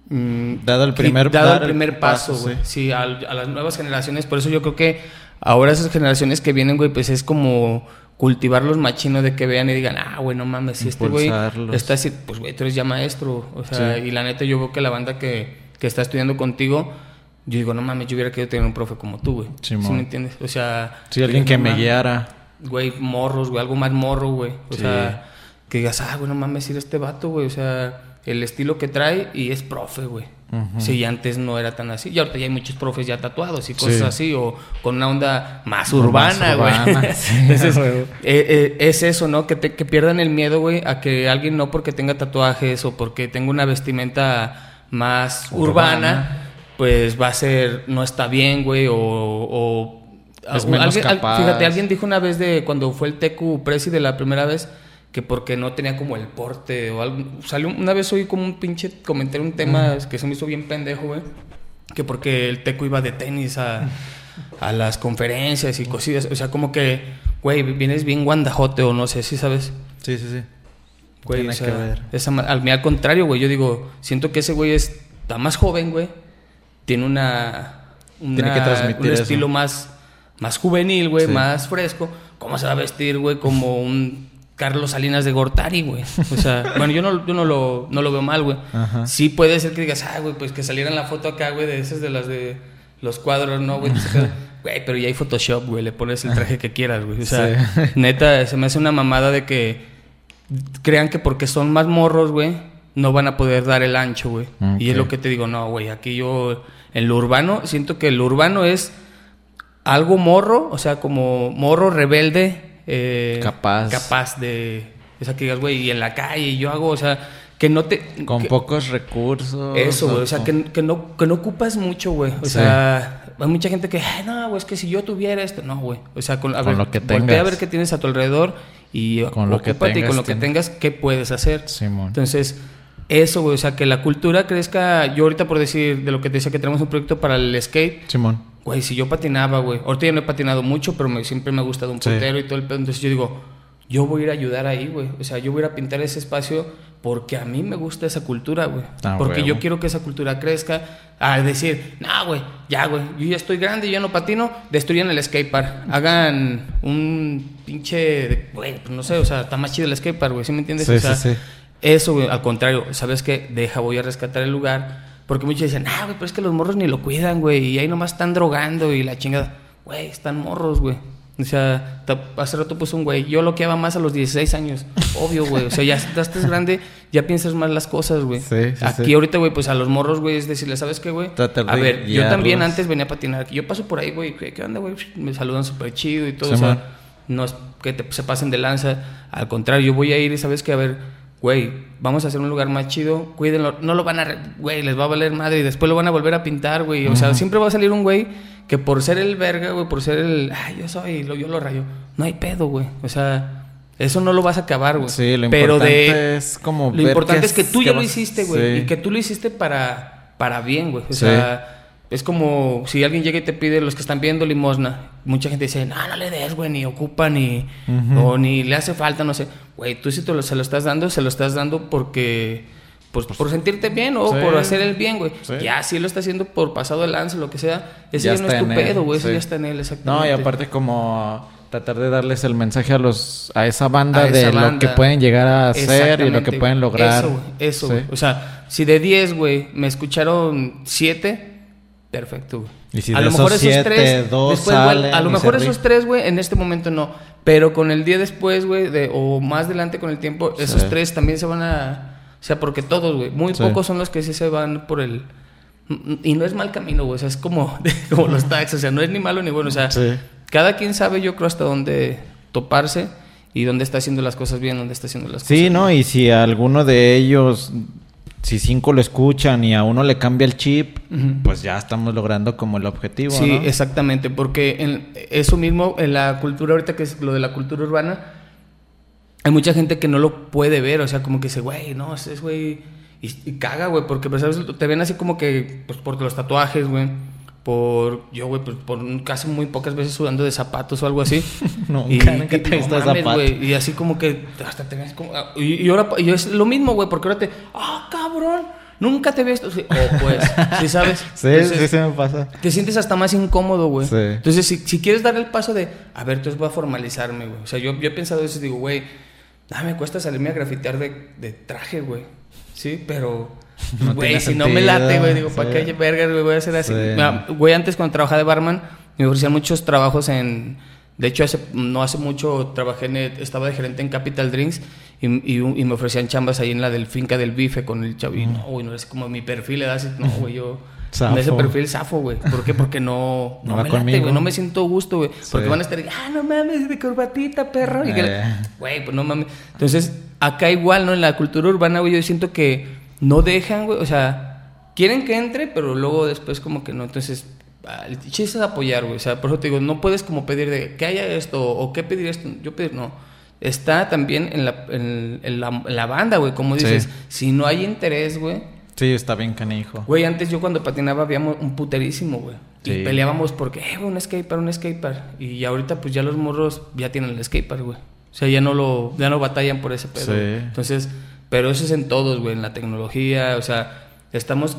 mm, Dado el primer- dado el primer paso, paso, güey. sí. Sí, a, las nuevas generaciones. Por eso yo creo que ahora esas generaciones que vienen, güey, pues es como cultivarlos machinos de que vean y digan, ah, güey, no mames, si este güey está así, pues güey, tú eres ya maestro. O sea, Sí. y la neta, yo veo que la banda que, que está estudiando contigo, yo digo, no mames, yo hubiera querido tener un profe como tú, güey. ¿Sí Simón. me entiendes? O sea, Sí, alguien que me guiara. Güey, morros, güey, algo más morro, güey. O Sí. sea, que digas, ah, güey, no mames, ir este vato, güey. O sea, el estilo que trae y es profe, güey. Sí, y antes no era tan así. Y ahorita ya hay muchos profes ya tatuados y cosas Sí. así, o con una onda más urbana, güey. sí, Entonces, eh, eh, es eso, ¿no? Que, te- que pierdan el miedo, güey, a que alguien no porque tenga tatuajes o porque tenga una vestimenta más Urbana. urbana, pues va a ser, no está bien, güey, o... o Es menos alguien- al- capaz. Fíjate, alguien dijo una vez de cuando fue el Tecu Presi de la primera vez que porque no tenía como el porte o algo. Salió una vez oí como un pinche comentario, un tema que se me hizo bien pendejo, güey. Que porque el Tecu iba de tenis a, a las conferencias y cosillas. O sea, como que, güey, vienes bien guandajote o no sé, ¿sí sabes? Sí, sí, sí. Güey, o sea, que ver. esa al, al contrario, güey, yo digo, siento que ese güey es, está más joven, güey. Tiene una, una- Tiene que transmitir un eso. estilo más, más juvenil, güey, Sí. más fresco. ¿Cómo se va a vestir, güey? Como un Carlos Salinas de Gortari, güey. O sea, bueno, yo no, yo no, lo, no lo veo mal, güey. Ajá. Sí puede ser que digas, ah, güey, pues que saliera en la foto acá, güey, de esas de las de los cuadros, ¿no, güey? Güey, pero ya hay Photoshop, güey, le pones el traje que quieras, güey. O sea, Sí. neta, se me hace una mamada de que crean que porque son más morros, güey, no van a poder dar el ancho, güey. Y es lo que te digo, no, güey, aquí yo, en lo urbano, siento que lo urbano es algo morro, o sea, como morro rebelde. eh, Capaz. Capaz de... O sea, que digas, güey, y en la calle yo hago, o sea, que no te... Con que- pocos recursos. eso, güey. O sea, que, que no, que no ocupas mucho, güey. O Sí. sea, hay mucha gente que, "Ay, no, güey, es que si yo tuviera esto. No, güey. O sea, con, a Con ver, lo que tengas. a ver qué tienes a tu alrededor y Con lo que ocúpate y tengas, con lo que ten- tengas, ¿qué puedes hacer? Simón. Entonces, eso, güey. O sea, que la cultura crezca. Yo ahorita, por decir, de lo que te decía, que tenemos un proyecto para el skate. Simón. Güey, si yo patinaba, güey. Ahorita ya no he patinado mucho, pero me- siempre me ha gustado un Sí. putero y todo el pedo. Entonces yo digo, yo voy a ir a ayudar ahí, güey. O sea, yo voy a ir a pintar ese espacio porque a mí me gusta esa cultura, güey. Ah, porque yo quiero que esa cultura crezca. A decir, no, güey, ya, güey. Yo ya estoy grande, yo ya no patino. Destruyan el skatepark. Hagan un pinche. Güey, pues no sé, o sea, está más chido el skatepark, güey. ¿Sí me entiendes? Sí, o sea, sí, sí. Eso, güey, al contrario, ¿sabes qué? Deja, voy a rescatar el lugar. Porque muchos dicen, ah, güey, pero es que los morros ni lo cuidan, güey. Y ahí nomás están drogando y la chingada. Güey, están morros, güey. O sea, hace rato puso un güey. Yo lo que más a los 16 años. Obvio, güey. O sea, ya estás grande, ya piensas más las cosas, güey. Sí, sí, Aquí sí. ahorita, güey, pues a los morros, güey, es decirles, ¿sabes qué, güey? A ver, yo también antes venía a patinar aquí. Yo paso por ahí, güey. ¿Qué, qué onda, güey? Me saludan súper chido y todo. O sea, man. no es que te- se pasen de lanza. Al contrario, yo voy a ir y sabes que, a ver, güey, vamos a hacer un lugar más chido. Cuídenlo. No lo van a, güey, les va a valer madre y después lo van a volver a pintar, güey. O sea, siempre va a salir un güey que por ser el verga, güey, por ser el, ay, yo soy, lo, yo lo rayo. No hay pedo, güey. O sea, eso no lo vas a acabar, güey. Sí, lo Pero importante de, es como Lo ver importante qué es que tú ya lo hiciste, güey. sí. Y que tú lo hiciste para, para bien, güey. O Sí. sea, es como si alguien llega y te pide, los que están pidiendo limosna, mucha gente dice, no, no le des, güey, ni ocupa, ni, o ni le hace falta, no sé. Güey, tú si te lo, se lo estás dando, se lo estás dando porque, pues, por sentirte bien o Sí. por hacer el bien, güey. Sí. Ya, si lo está haciendo por pasado de lance, lo que sea, ese Ya ya, no es tu pedo, güey, eso ya está en él, exactamente. No, y aparte como tratar de darles el mensaje a los a esa banda A de lo que pueden llegar a hacer y lo que pueden lograr. Eso, güey, eso, güey. O sea, si de 10, güey, me escucharon 7, perfecto, güey. Y si a lo mejor esos esos siete, tres, después, güey, salen a lo mejor esos ri- tres, güey, en este momento no. Pero con el día después, güey, de, o más adelante con el tiempo, esos Sí. tres también se van a... O sea, porque todos, güey, muy Sí. pocos son los que sí se van por el... Y no es mal camino, güey, o sea, es como, como los taxis, o sea, no es ni malo ni bueno, o sea, Sí. cada quien sabe, yo creo, hasta dónde toparse y dónde está haciendo las cosas bien, dónde está haciendo las Sí, cosas ¿no? Y si a alguno de ellos, si cinco lo escuchan y a uno le cambia el chip, pues ya estamos logrando como el objetivo, Sí, ¿no? exactamente, porque en eso mismo, en la cultura ahorita que es lo de la cultura urbana, hay mucha gente que no lo puede ver, o sea, como que dice, güey, no, ese es güey, y, y caga, güey, porque pues, ¿sabes? te ven así como que, pues por los tatuajes, güey, por, yo, güey, pues por casi muy pocas veces sudando de zapatos o algo así. Nunca, nunca te he no visto mames, zapato. güey, Y así como que hasta te ves como... Y, y ahora y es lo mismo, güey, porque ahora te... ¡Ah, cabrón! Nunca te visto... Sí, oh, pues, ¿sí sabes? Sí, Entonces, sí, se me pasa. te sientes hasta más incómodo, güey. Sí. Entonces, si, si quieres dar el paso de, a ver, entonces voy a formalizarme, güey. O sea, yo, yo he pensado eso y digo, güey, ah, me cuesta salirme a grafitear de, de traje, güey. Sí, pero, No güey, si no me late, güey, digo, ¿para sí. qué vergas, güey? Voy a hacer así. Sí. Güey, antes cuando trabajaba de barman, me ofrecían muchos trabajos en. De hecho, hace, no hace mucho trabajé en. Estaba de gerente en Capital Drinks y, y, y me ofrecían chambas ahí en la del finca del bife con el chavo. Y no, güey, no es como mi perfil, le das. No, güey, yo. Zafo. En ese perfil zafo, güey. ¿Por qué? Porque no, No no, me late, güey. No me siento gusto, güey. Porque van a estar, ah, no mames, de corbatita, perro. Y que- Eh. Güey, pues no mames. Entonces, acá igual, ¿no? En la cultura urbana, güey, yo siento que no dejan, güey. O sea, quieren que entre, pero luego después como que no. Entonces, ah, el chiste es apoyar, güey. O sea, por eso te digo, no puedes como pedir de que haya esto o qué pedir esto. Yo pedir, no. Está también en la, en, en la, en la banda, güey. Como Sí. dices, si no hay interés, güey. Sí, está bien canijo. Güey, antes yo cuando patinaba habíamos un puterísimo, güey. Sí. Y peleábamos porque, eh, güey, un skatepark, un skatepark. Y ahorita pues ya los morros ya tienen el skatepark, güey. O sea, ya no lo, ya no batallan por ese pedo. Sí. Entonces, pero eso es en todos, güey, en la tecnología, o sea, estamos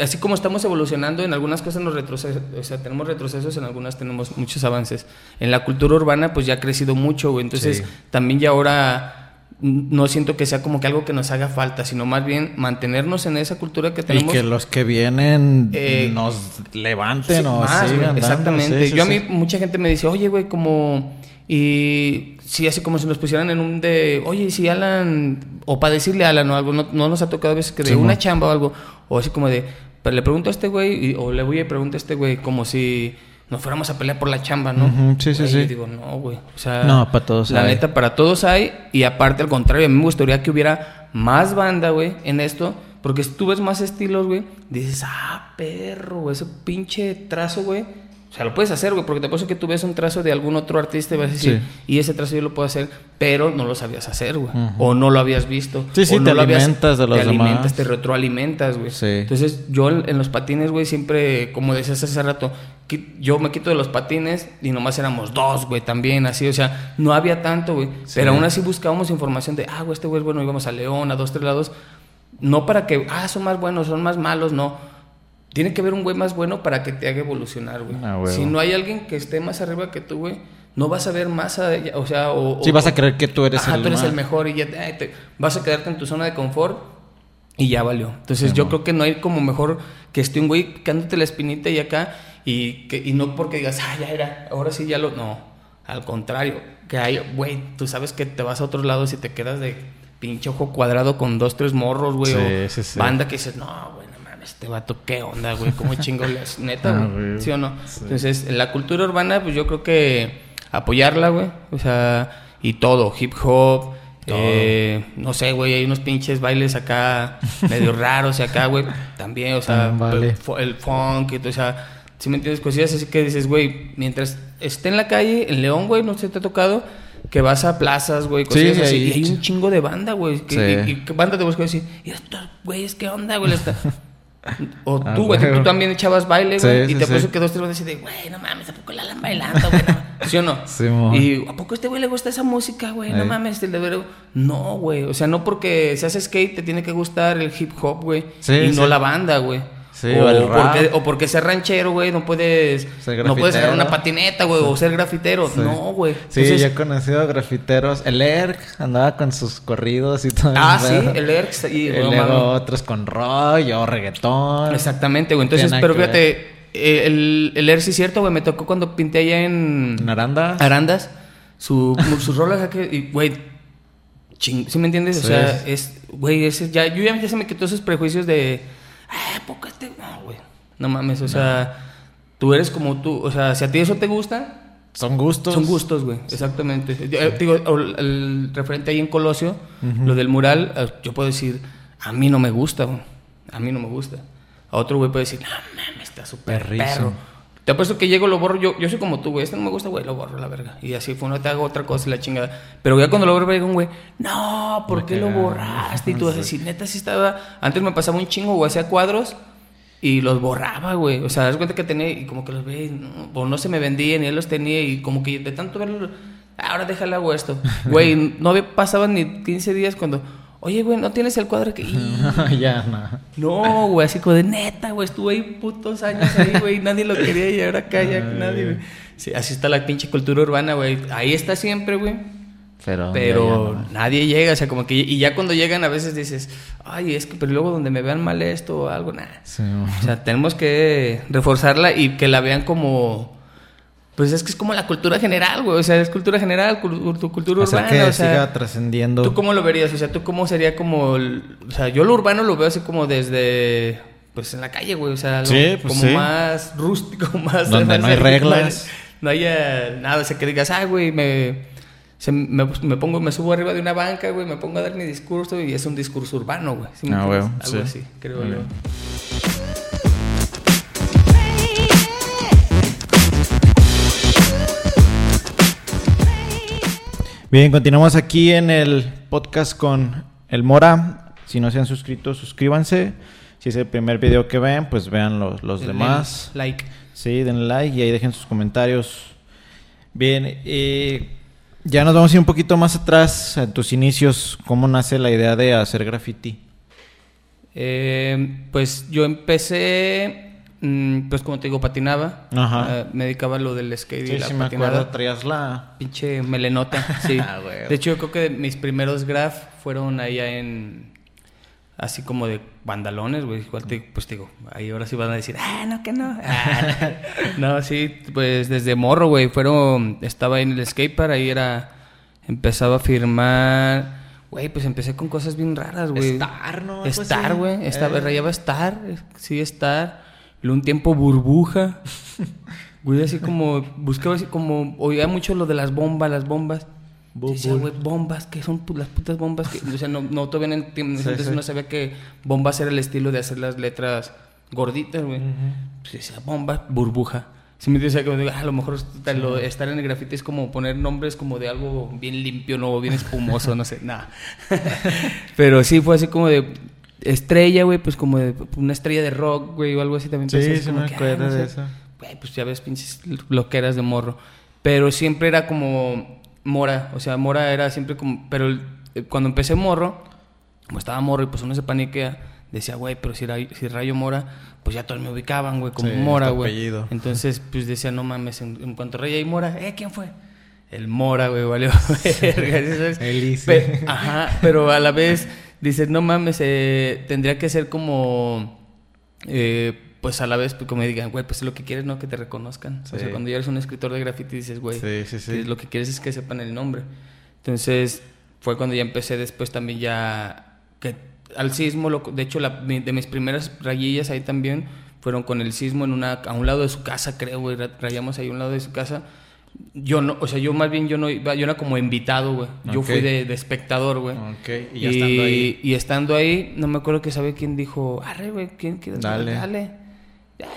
así como estamos evolucionando, en algunas cosas nos retrocesos, o sea, tenemos retrocesos, en algunas tenemos muchos avances. En la cultura urbana, pues ya ha crecido mucho, güey. Entonces, Sí. también ya ahora no siento que sea como que algo que nos haga falta, sino más bien mantenernos en esa cultura que Y tenemos. que los que vienen Eh, nos levanten Sí, o más, sigan. Exactamente. Sí, Yo a mí, mucha gente me dice, oye, güey, como. Y sí, así como si nos pusieran en un de, oye, si Alan, o para decirle a Alan o algo, no, no nos ha tocado a veces que de Sí, una chamba o algo, o así como de, pero le pregunto a este güey, y- o le voy y pregunto a este güey, como si nos fuéramos a pelear por la chamba, ¿no? Ujú, sí, sí, sí. yo digo, no, güey. O sea, No, para todos La hay. neta, para todos hay, y aparte, al contrario, a mí me gustaría que hubiera más banda, güey, en esto. Porque si tú ves más estilos, güey, dices, ah, perro, ese pinche trazo, güey. O sea, lo puedes hacer, güey, porque te apuesto que tú ves un trazo de algún otro artista y vas a decir, Sí. y ese trazo yo lo puedo hacer, pero no lo sabías hacer, güey. O no lo habías visto. Sí, sí, o no te lo habías- alimentas de los Te demás. alimentas, te retroalimentas, güey. Sí. Entonces, yo en los patines, güey, siempre, como decías hace rato, yo me quito de los patines y nomás éramos dos, güey, también, así, o sea, no había tanto, güey. Sí. Pero aún así buscábamos información de, ah, güey, este güey es bueno, íbamos a León, a dos, tres lados. No para que, ah, son más buenos, son más malos, no. Tiene que haber un güey más bueno para que te haga evolucionar, güey. Ah, huevo. si no hay alguien que esté más arriba que tú, güey, no vas a ver más, allá, o sea, o... Sí, o- vas a creer que tú eres Ajá, el tú eres más. el mejor y ya te- vas a quedarte en tu zona de confort y ya valió. Entonces Sí, yo creo que no hay como mejor que esté un güey picándote la espinita y acá y, que, y no porque digas, ah, ya era, ahora sí ya lo... No, al contrario, que hay, güey, tú sabes que te vas a otros lados y te quedas de pinche ojo cuadrado con dos, tres morros, güey, Sí, o sí, sí. banda que dices, no, güey, este vato, ¿qué onda, güey? ¿Cómo chingo les neta, Ah, güey? ¿Sí o no? Sí. Entonces, en la cultura urbana, pues yo creo que apoyarla, güey, o sea, y todo, hip hop, eh, no sé, güey, hay unos pinches bailes acá medio raros y acá, güey, también, o sea, Ah, vale. el, fu- el funk, y todo, o sea, si me entiendes, cosillas así que dices, güey, mientras esté en la calle, en León, güey, no sé, te ha tocado que vas a plazas, güey, cosillas Sí, así, y hay un chingo de banda, güey, Sí. y, y que banda te busca decir, y estos güeyes, ¿qué onda, güey? O Ah, tú, güey, huevo. tú también echabas baile, Sí, güey, y sí, te sí. puso que dos, tres van a decir de, güey, no mames, ¿a poco la andan bailando, güey? No. ¿Sí o no? Sí, mo. y ¿a poco a este güey le gusta esa música, güey? No mames, el de No, güey, o sea, no porque se hace skate te tiene que gustar el hip hop, güey, Sí, y no sí. la banda, güey. Sí, o, el porque, rap. o porque ser ranchero, güey, no puedes, Ser no puedes grafitero. una patineta, güey, o ser grafitero. Sí. No, güey. Sí, Entonces- yo he conocido grafiteros. El Erk andaba con sus corridos y todo. Ah, sí, el ERX. Y, luego otros con rock o reggaetón. Exactamente, güey. Entonces, pero fíjate, eh, el, el sí es cierto, güey. Me tocó cuando pinté allá en... ¿En Aranda? Arandas. Su, sus rolas y, güey, ching, ¿sí me entiendes? O sea, es, güey, ese ya, yo ya, ya se me quitó esos prejuicios de, ah, poco este, no, güey, no mames, o sea, tú eres como tú, o sea, si a ti eso te gusta, Son gustos. son gustos, güey, exactamente. Yo, eh, digo, el, el referente ahí en Colosio, lo del mural, eh, yo puedo decir, a mí no me gusta, güey, a mí no me gusta. A otro güey puede decir, no mames, está súper perro. Te apuesto que llego, lo borro. Yo, yo soy como tú, güey. Este no me gusta, güey. Lo borro, la verga. Y así fue, no te hago otra cosa y la chingada. Pero ya cuando lo borro, llega un güey, no, ¿por qué lo borraste? Y tú así, si neta, sí estaba. Antes me pasaba un chingo, güey, hacía cuadros y los borraba, güey. O sea, das cuenta que tenía y como que los ve, y no, o no se me vendían y él los tenía y como que de tanto verlo, ahora déjale hago esto. Güey, no había- pasaban ni 15 días cuando, oye, güey, ¿no tienes el cuadro que.? Y- ya, no. no, güey, así como de neta, güey, estuve ahí putos años ahí, güey, nadie lo quería y ahora acá ya Ay, nadie, güey. Sí, así está la pinche cultura urbana, güey. Ahí está siempre, güey. Pero, Pero no. nadie llega, o sea, como que. Y ya cuando llegan a veces dices, ay, es que, pero luego donde me vean mal esto o algo, nada. Sí, O sea, tenemos que reforzarla y que la vean como. Pues es que es como la cultura general, güey. O sea, es cultura general, tu cultura Hacer urbana. que o sea, siga trascendiendo. ¿Tú cómo lo verías? O sea, ¿tú cómo sería como... el- o sea, yo lo urbano lo veo así como desde... Pues en la calle, güey. O sea, algo Sí, pues como sí. más rústico, más... Donde no hay reglas. No haya nada. O sea, que digas, ah, güey, me... se- me, me pongo, me subo arriba de una banca, güey, me pongo a dar mi discurso y es un discurso urbano, güey. ¿Sí me Ah, Algo sí. así, creo yo. Bien. Continuamos aquí en el podcast con el Mora. Si no se han suscrito, suscríbanse. Si es el primer video que ven, pues vean los, los Denle demás. Like. Sí, denle like y ahí dejen sus comentarios. Bien, eh, ya nos vamos a ir un poquito más atrás, a tus inicios. ¿Cómo nace la idea de hacer graffiti? Eh, pues yo empecé, pues como te digo, patinaba. Ajá. Eh, me dedicaba a lo del skate y Sí, la sí me patinada. acuerdo, traías la... Pinche melenota, sí. Ah, güey. de hecho, yo creo que mis primeros graph fueron allá en. Así como de bandalones, güey. Igual te, pues te digo, ahí ahora sí van a decir, ah, no, que no. Ah, no, sí, pues desde morro, güey. Fueron. Estaba en el skatepark, ahí era. Empezaba a firmar. Güey, pues empecé con cosas bien raras, güey. Star, ¿no? Star, güey. Estaba, Eh. rayaba Star. eh, Sí, Star. Luego un tiempo burbuja. Güey, así como, buscaba así como, oía mucho lo de las bombas, las bombas. Decía, güey, bombas, que son las putas bombas? Que, o sea, no, no todavía en Sí, entonces sí. no sabía que bombas era el estilo de hacer las letras gorditas, güey. Pues decía, bomba, burbuja. Si me decía que ah, a lo mejor lo- estar en el grafiti es como poner nombres como de algo bien limpio, no bien espumoso, no sé, nada. Pero sí fue así como de estrella, güey, pues como de una estrella de rock, güey, o algo así también. Sí, pensé, sí como me que, acuerdo de eso. Güey, pues ya ves pinches loqueras de morro. Pero siempre era como mora, o sea, mora era siempre como... Pero eh, cuando empecé morro, como estaba morro y pues uno se paniquea, decía, güey, pero si, si rayo mora, pues ya todos me ubicaban, güey, como Sí, mora, güey. apellido. Entonces, pues decía, no mames, en, en cuanto raya y mora, ¿eh? ¿Quién fue? El mora, güey, valió verga, ¿sí Ajá, pero a la vez dices, no mames, eh, tendría que ser como, eh, pues a la vez, pues, como me digan, güey, pues lo que quieres, ¿no? Que te reconozcan. O sea, cuando ya eres un escritor de graffiti dices, güey, Sí, sí, lo que quieres es que sepan el nombre. Entonces, fue cuando ya empecé después también ya, que al sismo, lo- de hecho, la- de mis primeras rayillas ahí también fueron con el sismo en una, a un lado de su casa, creo, güey, ra- rayamos ahí a un lado de su casa. Yo no, o sea, yo más bien yo no iba, yo era como invitado, güey. Yo fui de, de espectador, güey. Ok, y ya estando ahí. Y estando ahí, no me acuerdo que sabe quién dijo, arre, güey, ¿quién quiere Dale. Dale.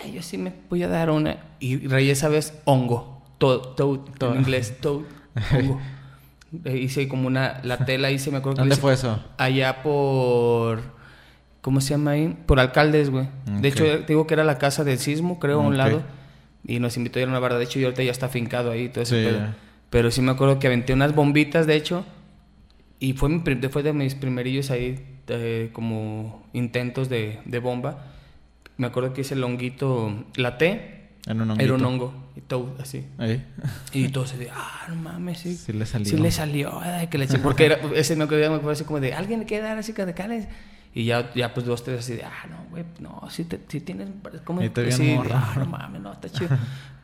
Ay, yo sí me voy a dar una. Y rayé esa vez hongo. Toad, toad, Toad. en inglés, toad, hongo. Eh, hice como una, la tela hice, me acuerdo que ¿Dónde hice fue eso? Allá por, ¿cómo se llama ahí? Por alcaldes, güey. De hecho, te digo que era la casa del sismo, creo, a un lado. Y nos invitó a ir a una barra. De hecho, y ahorita ya está fincado ahí, todo ese Sí, pedo. ya. Pero sí me acuerdo que aventé unas bombitas, de hecho. Y fue, mi, fue de mis primerillos ahí, eh, como intentos de, de bomba. Me acuerdo que hice el honguito, la T, En un era un hongo, y todo así. Ahí. Y todo se de, ah, no mames, sí. Sí le salió. Sí le salió, ay, que le eché- Porque era, ese me acuerdo, me acuerdo así como de, alguien le quiere dar así de cales. Y ya, ya pues dos, tres así de, ah, no, güey, no, sí, te, sí tienes, vieron sí, ah, no mames, no, está chido.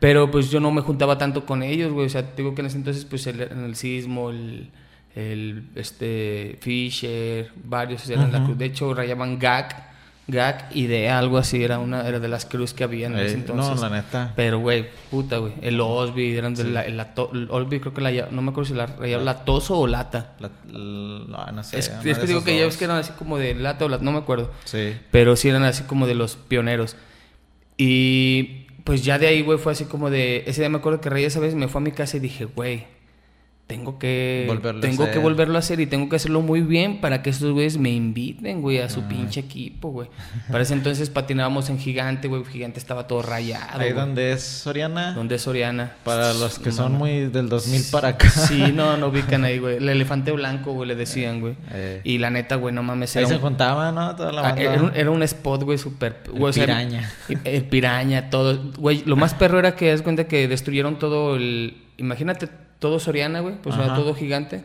Pero pues yo no me juntaba tanto con ellos, güey, o sea, digo que en ese entonces, pues el, en el sismo, el, el, este, Fisher, varios eran la cruz. De hecho, rayaban GAC, GAC y de algo así, era una, era de las cruz que había en ese Eh, entonces. no, la neta. Pero, güey, puta, güey. El Osby, eran de la, el, Ato- el Osby, creo que la, no me acuerdo si la rayaba latoso o lata. La- l- no, sé. Es, es que digo que ya dos. ves que eran así como de lata o lata, no me acuerdo. Sí. Pero sí eran así como de los pioneros. Y pues ya de ahí, güey, fue así como de... Ese día me acuerdo que Rey esa vez me fue a mi casa y dije, güey, tengo que... Volverlo a tengo que hacer. volverlo a hacer y tengo que hacerlo muy bien para que estos güeyes me inviten, güey, a su Ah. pinche equipo, güey. Para ese entonces patinábamos en Gigante, güey. Gigante estaba todo rayado, Ahí güey. donde es Soriana. ¿Dónde es Soriana? Para los que No, son no. muy del 2000 para acá. Sí, no, no ubican ahí, güey. El elefante blanco, güey, le decían, güey. Eh. Y la neta, güey, no mames. Ahí se un, juntaban, ¿no? Toda la ah, banda. era, un, era un spot, güey, súper... O sea, piraña. El piraña, todo. Güey, lo más perro era que das cuenta que destruyeron todo el... Imagínate todo Soriana, güey. Pues era todo gigante.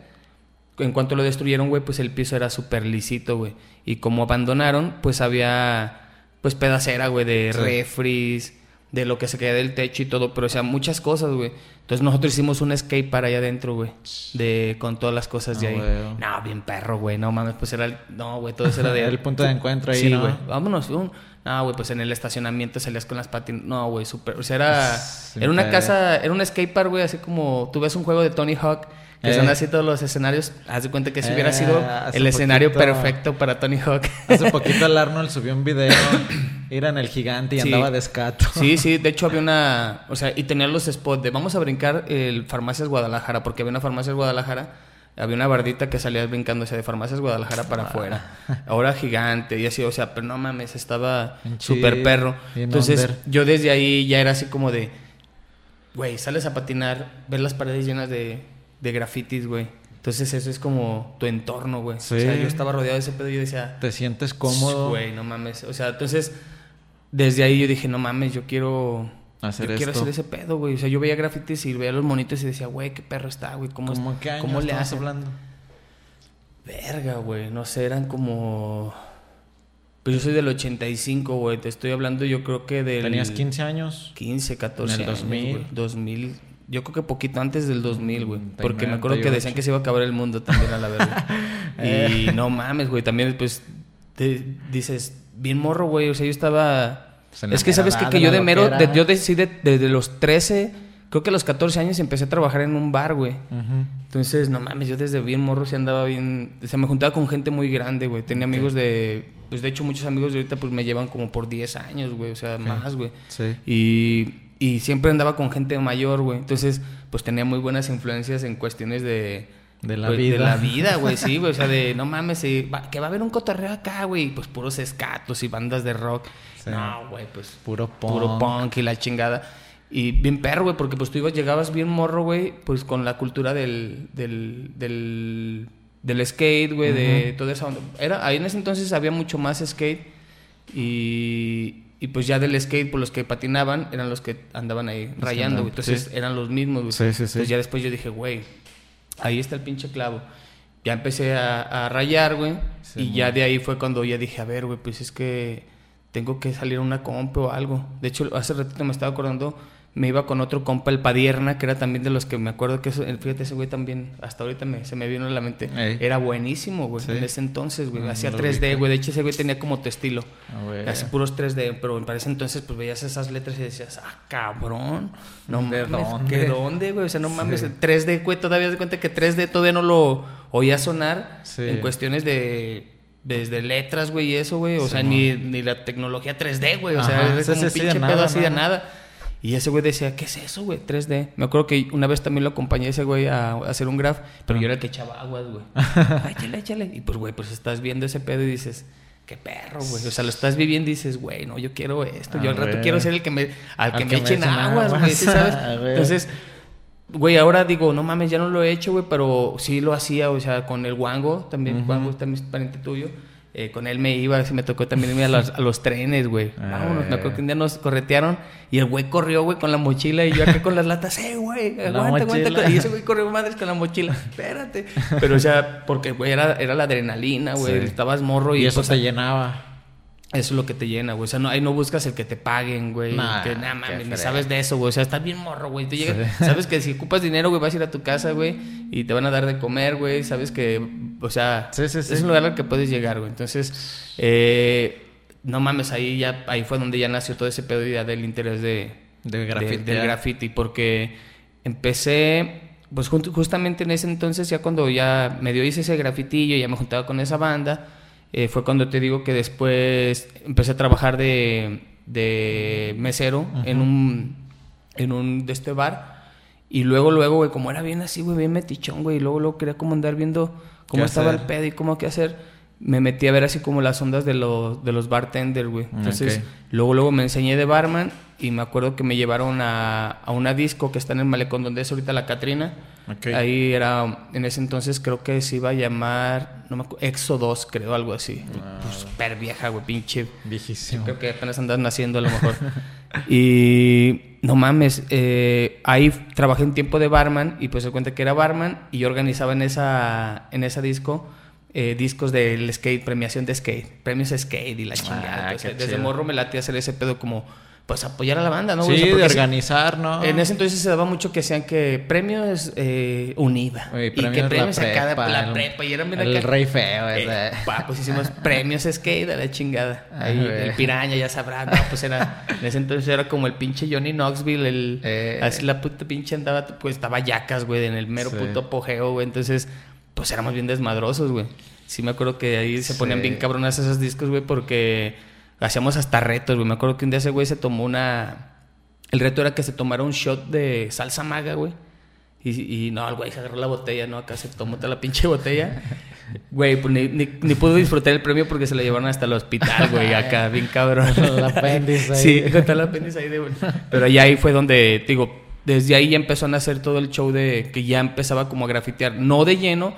En cuanto lo destruyeron, güey, pues el piso era súper lisito, güey. Y como abandonaron, pues había... Pues pedacera, güey, de Sí. refries, de lo que se caía del techo y todo. Pero, o sea, muchas cosas, güey. Entonces nosotros hicimos un skate para allá adentro, güey. De... Con todas las cosas de Ah, ahí. güey. No, bien perro, güey. No mames, pues era... el- No, güey, todo eso era de... El punto de encuentro ahí, Sí, ¿no? güey. Vámonos. un- No, güey, pues en el estacionamiento salías con las patinas. No, güey, súper. O sea, era. Sin Era una casa, era un skatepark, güey, así como. Tú ves un juego de Tony Hawk, que Eh. son así todos los escenarios. Haz de cuenta que si hubiera Eh, sido el escenario poquito- perfecto para Tony Hawk. Hace poquito el Arnold subió un video. Era en el gigante y Sí. andaba de escato. Sí, sí, de hecho había una, o sea, y tenía los spots de vamos a brincar el Farmacias Guadalajara, porque había una Farmacias Guadalajara, había una bardita que salía brincándose de Farmacias Guadalajara para afuera. Ahora gigante y así, o sea, pero no mames, estaba súper perro. Entonces, under. yo desde ahí ya era así como de, güey, sales a patinar, ver las paredes llenas de, de grafitis, güey. Entonces eso es como tu entorno, güey. Sí. O sea, yo estaba rodeado de ese pedo y yo decía, Te sientes cómodo. Güey, no mames. O sea, entonces, desde ahí yo dije, no mames, yo quiero. Hacer yo quiero hacer ese pedo, güey. O sea, yo veía grafitis y veía los monitos y decía, güey, qué perro está, güey. ¿Cómo, ¿Cómo qué ¿Cómo le hace? hablando? Verga, güey. No sé, eran como. Pues yo soy del 85, güey. Te estoy hablando, yo creo que del. Tenías 15 años. 15, 14 En el años, 2000. güey. 2000. Yo creo que poquito antes del 2000, güey. Mm, Porque me acuerdo que 98. decían que se iba a acabar el mundo también a la verga. y no mames, güey. También, pues, te dices, bien morro, güey. O sea, yo estaba... Pues es que, ¿sabes Que yo de mero... de- yo decidí desde los 13, creo que a los 14 años empecé a trabajar en un bar, güey. Entonces, no mames, yo desde bien morro sí andaba bien... O sea, me juntaba con gente muy grande, güey. Tenía amigos de... Pues, de hecho, muchos amigos de ahorita, pues, me llevan como por 10 años, güey. O sea, más, güey. Sí. Y, y siempre andaba con gente mayor, güey. Entonces, pues tenía muy buenas influencias en cuestiones de... De la pues, vida. De la vida, güey, sí, güey. O sea, de, no mames, eh, va- que va a haber un cotorreo acá, güey. Pues puros escatos y bandas de rock. Sí. No, güey, pues Puro punk. puro punk y la chingada. Y bien perro, güey, porque pues tú ibas, llegabas bien morro, güey, pues con la cultura del, del, del, del skate, güey, de toda esa onda. Era, ahí en ese entonces había mucho más skate y, y pues ya del skate, pues los que patinaban eran los que andaban ahí rayando, güey. Entonces sí. eran los mismos, güey. Sí, sí, sí. Entonces ya después yo dije, güey, ahí está el pinche clavo. Ya empecé a, a rayar, güey. Sí, y muy ya de ahí fue cuando ya dije, a ver, güey, pues es que tengo que salir a una compa o algo. De hecho, hace ratito me estaba acordando, me iba con otro compa, el Padierna, que era también de los que me acuerdo que eso, fíjate, ese güey también, hasta ahorita me, se me vino a la mente. Ey. Era buenísimo, güey, Sí. en ese entonces, güey. Ah, Hacía no lo 3D, ubico. güey. De hecho, ese güey tenía como tu estilo. Güey. Así puros 3D, pero para ese entonces pues veías esas letras y decías, ah, cabrón, no ¿De mames, dónde? ¿qué dónde, güey? O sea, no mames, el 3D, güey, todavía de cuenta que 3D todavía no lo oía sonar Sí. en cuestiones de desde letras, güey, y eso, güey, o Sí, sea, ni, ni la tecnología 3D, güey, o sea, Ajá, sí, como un pinche de pedo así de nada. Y ese güey decía, ¿qué es eso, güey? 3D. Me acuerdo que una vez también lo acompañé a ese güey a, a hacer un graph, pero yo era el que echaba aguas, güey. Échale, échale. Y pues, güey, pues estás viendo ese pedo y dices, qué perro, güey. O sea, lo estás viviendo y dices, güey, no, yo quiero esto. Ah, yo al rato quiero ser el que me, al Al que que me me echen aguas, güey, ¿sí sabes? Entonces, güey, ahora digo, no mames, ya no lo he hecho, güey, pero sí lo hacía, o sea, con el Wango, también, Ujú. Wango también es pariente tuyo. Eh, con él me iba, así me tocó también irme a los, a los trenes, güey. Vámonos, me acuerdo que un día nos corretearon y el güey corrió, güey, con la mochila y yo acá con las latas, eh, güey, aguanta, aguanta. Y ese güey corrió madres con la mochila, espérate. Pero, o sea, porque, güey, era, era la adrenalina, güey, Sí. estabas morro y, Y eso pues, te llenaba. Eso es lo que te llena, güey. O sea, no, ahí no buscas el que te paguen, güey. Nah, que nada mames, ni sabes de eso, güey. O sea, estás bien morro, güey. Tú llegas- Sí. sabes que si ocupas dinero, güey, vas a ir a tu casa, güey, y te van a dar de comer, güey. Sabes que, o sea, Sí, sí, sí. es un lugar al que puedes llegar, güey. Entonces, eh, no mames, ahí ya, ahí fue donde ya nació todo ese pedo ya del interés de, del graffiti, porque empecé, pues justamente en ese entonces, ya cuando ya medio hice ese grafitillo, ya me juntaba con esa banda, eh, fue cuando te digo que después empecé a trabajar de, de mesero en un, en un, de este bar, y luego, luego, güey, como era bien así, güey, bien metichón, güey, y luego, luego quería como andar viendo cómo ¿Qué estaba hacer? el pedo y cómo qué hacer, me metí a ver así como las ondas de los, de los bartenders, güey. Entonces, Ok. Luego, luego me enseñé de barman y me acuerdo que me llevaron a, a una disco que está en el malecón donde es ahorita la Catrina. Ok. Ahí era, en ese entonces creo que se iba a llamar, no me acuerdo, Exo 2, creo, algo así. Ah. Pues, Súper vieja, güey, pinche. Viejísimo. Creo que apenas andas naciendo a lo mejor. y no mames, eh, ahí trabajé un tiempo de barman y pues se cuenta que era barman y yo organizaba en esa, en esa disco. Eh, discos del skate, premiación de skate, premios skate y la chingada. Ah, qué desde morro me latía hacer ese pedo como, pues apoyar a la banda, ¿no? sí? O sea, de organizar, ¿no? En ese entonces se daba mucho que hacían que premios eh, UNIVA. Y premios que la premios a cada la prepa. Y eran bien el acá. rey feo Eh, ese. pa, pues hicimos premios skate a la chingada. Ahí, Ah, güey. el piraña, ya sabrás. No, pues era. En ese entonces era como el pinche Johnny Knoxville. El, Eh. Así la puta pinche andaba. Pues estaba yacas, güey, en el mero Sí. puto apogeo, güey. Entonces, pues éramos bien desmadrosos, güey. Sí, me acuerdo que ahí se ponían Sí. bien cabronas esos discos, güey, porque hacíamos hasta retos, güey. Me acuerdo que un día ese güey se tomó una. El reto era que se tomara un shot de salsa maga, güey. Y, y no, el güey se agarró la botella, ¿no? Acá se tomó toda la pinche botella. Güey, pues ni, ni, ni pudo disfrutar el premio porque se lo llevaron hasta el hospital, güey, acá, bien cabrón. El apéndice ahí. Sí, con el apéndice ahí de... Pero ya ahí fue donde, digo, desde ahí ya empezó a nacer todo el show de que ya empezaba como a grafitear. No de lleno,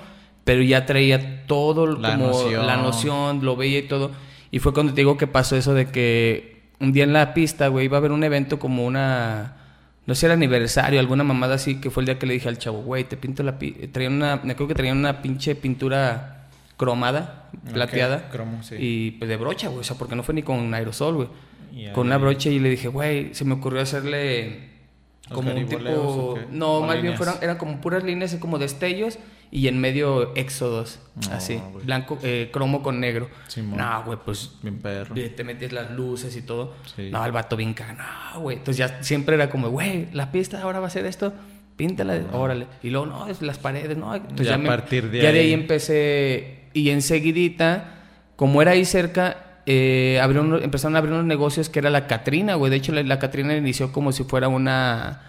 pero ya traía todo La como noción. la noción, lo veía y todo. Y fue cuando te digo que pasó eso de que un día en la pista, güey, iba a haber un evento como una... No sé, era aniversario, alguna mamada así, que fue el día que le dije al chavo, güey, te pinto la... pi-". Traían una... Me acuerdo que traían una pinche pintura cromada, plateada. Ok, cromo, sí. Y pues de brocha, güey, o sea, porque no fue ni con aerosol, güey. Con una brocha y le dije, güey, se me ocurrió hacerle ¿Los como un tipo... No, ¿O más bien fueron, eran como puras líneas, como destellos y en medio éxodos, No, así, blanco, eh, cromo con negro. Simón. no, güey, pues Bien perro. eh, te metes las luces y todo. Sí. No, el vato bien no, güey. Entonces ya siempre era como, güey, la pista ahora va a ser esto, píntala, órale. Y luego, no, es las paredes, no. Entonces Ya ya, a me- partir de ya de ahí. ahí empecé y enseguidita, como era ahí cerca, eh, abrieron- empezaron a abrir unos negocios que era la Catrina, güey. De hecho, la, la Catrina inició como si fuera una,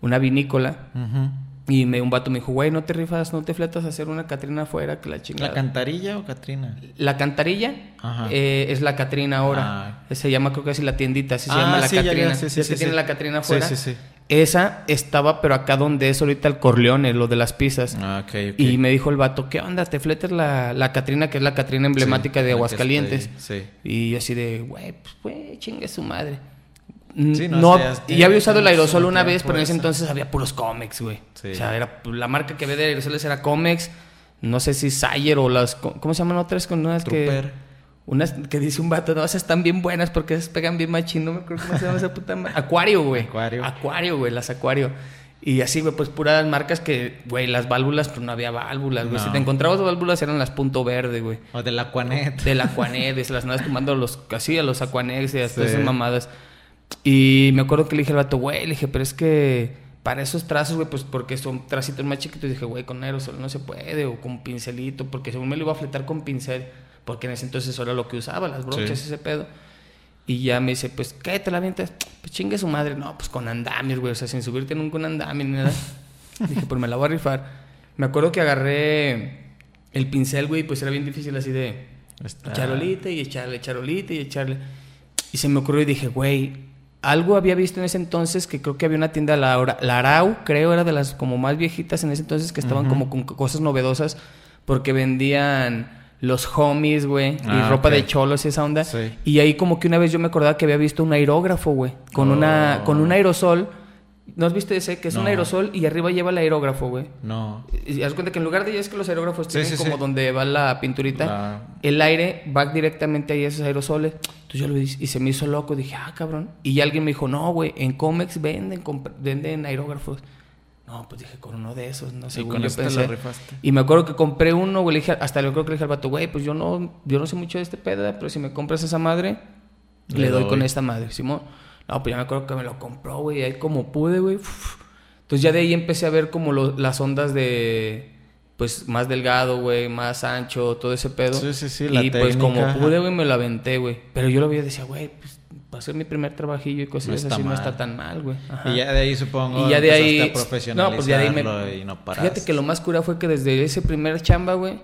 una vinícola. Ujú. Y me, un vato me dijo, güey, no te rifas, no te fletas a hacer una Catrina afuera, que la chingada. ¿La cantarilla o Catrina? La cantarilla Ajá. eh, es la Catrina ahora. Ah. Se llama, creo que así la tiendita, así se llama la sí, ya, Catrina. sí, sí, sí, tiene sí. la Catrina Sí, afuera. sí, sí. Esa estaba, pero acá donde es ahorita el Corleone, lo de las pizzas. Ah, ok, ok. Y me dijo el vato, ¿qué onda? ¿Te fletas la, la Catrina, que es la Catrina emblemática Sí, de la Aguascalientes? sí. Y yo así de, güey, pues, güey, chingue su madre. Sí, no, no, o sea, y ya había usado el aerosol una vez, pero en ese entonces había puros cómics, güey. Sí. O sea, era la marca que había de aerosoles era Comex, no sé si Sayer o las, ¿cómo se llaman otras con unas que... Unas que dice un vato, no, esas están bien buenas porque esas pegan bien machín, no me acuerdo cómo se llama esa puta ma- Acuario, güey. Acuario. Acuario, güey, las Acuario. Y así, güey, pues puras marcas que, güey, las válvulas, pues no había válvulas, güey. No. Si te encontrabas válvulas eran las punto verde, güey. O del Aquanet. Del Aquanet, se las andabas tomando los, así, a los Aquanex y a todas Sí. esas mamadas. Y me acuerdo que le dije al vato, güey, le dije, pero es que para esos trazos, güey, pues porque son tracitos más chiquitos, dije, güey, con aerosol no se puede, o con pincelito, porque según me lo iba a fletar con pincel, porque en ese entonces era lo que usaba, las brochas, Sí. ese pedo. Y ya me dice, pues, ¿qué te la avientas? Pues chingue su madre. No, pues con andamios, güey, o sea, sin subirte nunca un andamio ni nada. dije, pues me la voy a rifar. Me acuerdo que agarré el pincel, güey, pues era bien difícil así de Está- charolita y echarle, charolita y echarle. Y se me ocurrió y dije, güey, algo había visto en ese entonces que creo que había una tienda, la, la Arau, creo, era de las como más viejitas en ese entonces que estaban como con cosas novedosas porque vendían los homies, güey, y Ah, ropa de cholos y esa onda. Sí. Y ahí como que una vez yo me acordaba que había visto un aerógrafo, güey, con una Oh. con un aerosol. ¿No has visto ese? Que es un aerosol y arriba lleva el aerógrafo, güey. No. Y haz cuenta que en lugar de ya es que los aerógrafos Sí, tienen sí, como sí. donde va la pinturita, La- el aire va directamente ahí a esos aerosoles. Entonces yo lo vi y se me hizo loco. Dije, ah, cabrón. Y alguien me dijo, no, güey, en Comex venden, venden aerógrafos. No, pues dije, con uno de esos, no sé. Y con este la rifaste. Y me acuerdo que compré uno, güey, le dije, hasta le creo que le dije al vato, güey, pues yo no, yo no sé mucho de este pedo, pero si me compras esa madre, le, Le doy, doy. con esta madre, Simón. No, pues ya me acuerdo que me lo compró, güey, ahí como pude, güey. Entonces ya de ahí empecé a ver como lo- las ondas de, pues, más delgado, güey, más ancho, todo ese pedo. Sí, sí, sí, la Y pues como pude, güey, me lo aventé, güey. Pero yo lo veía y decía, güey, pues, va a ser mi primer trabajillo y cosas No así, no está tan mal, güey. Y ya de ahí supongo. Y ya de ahí. a No, pues ya de ahí me. y no fíjate que lo más cura fue que desde ese primer chamba, güey,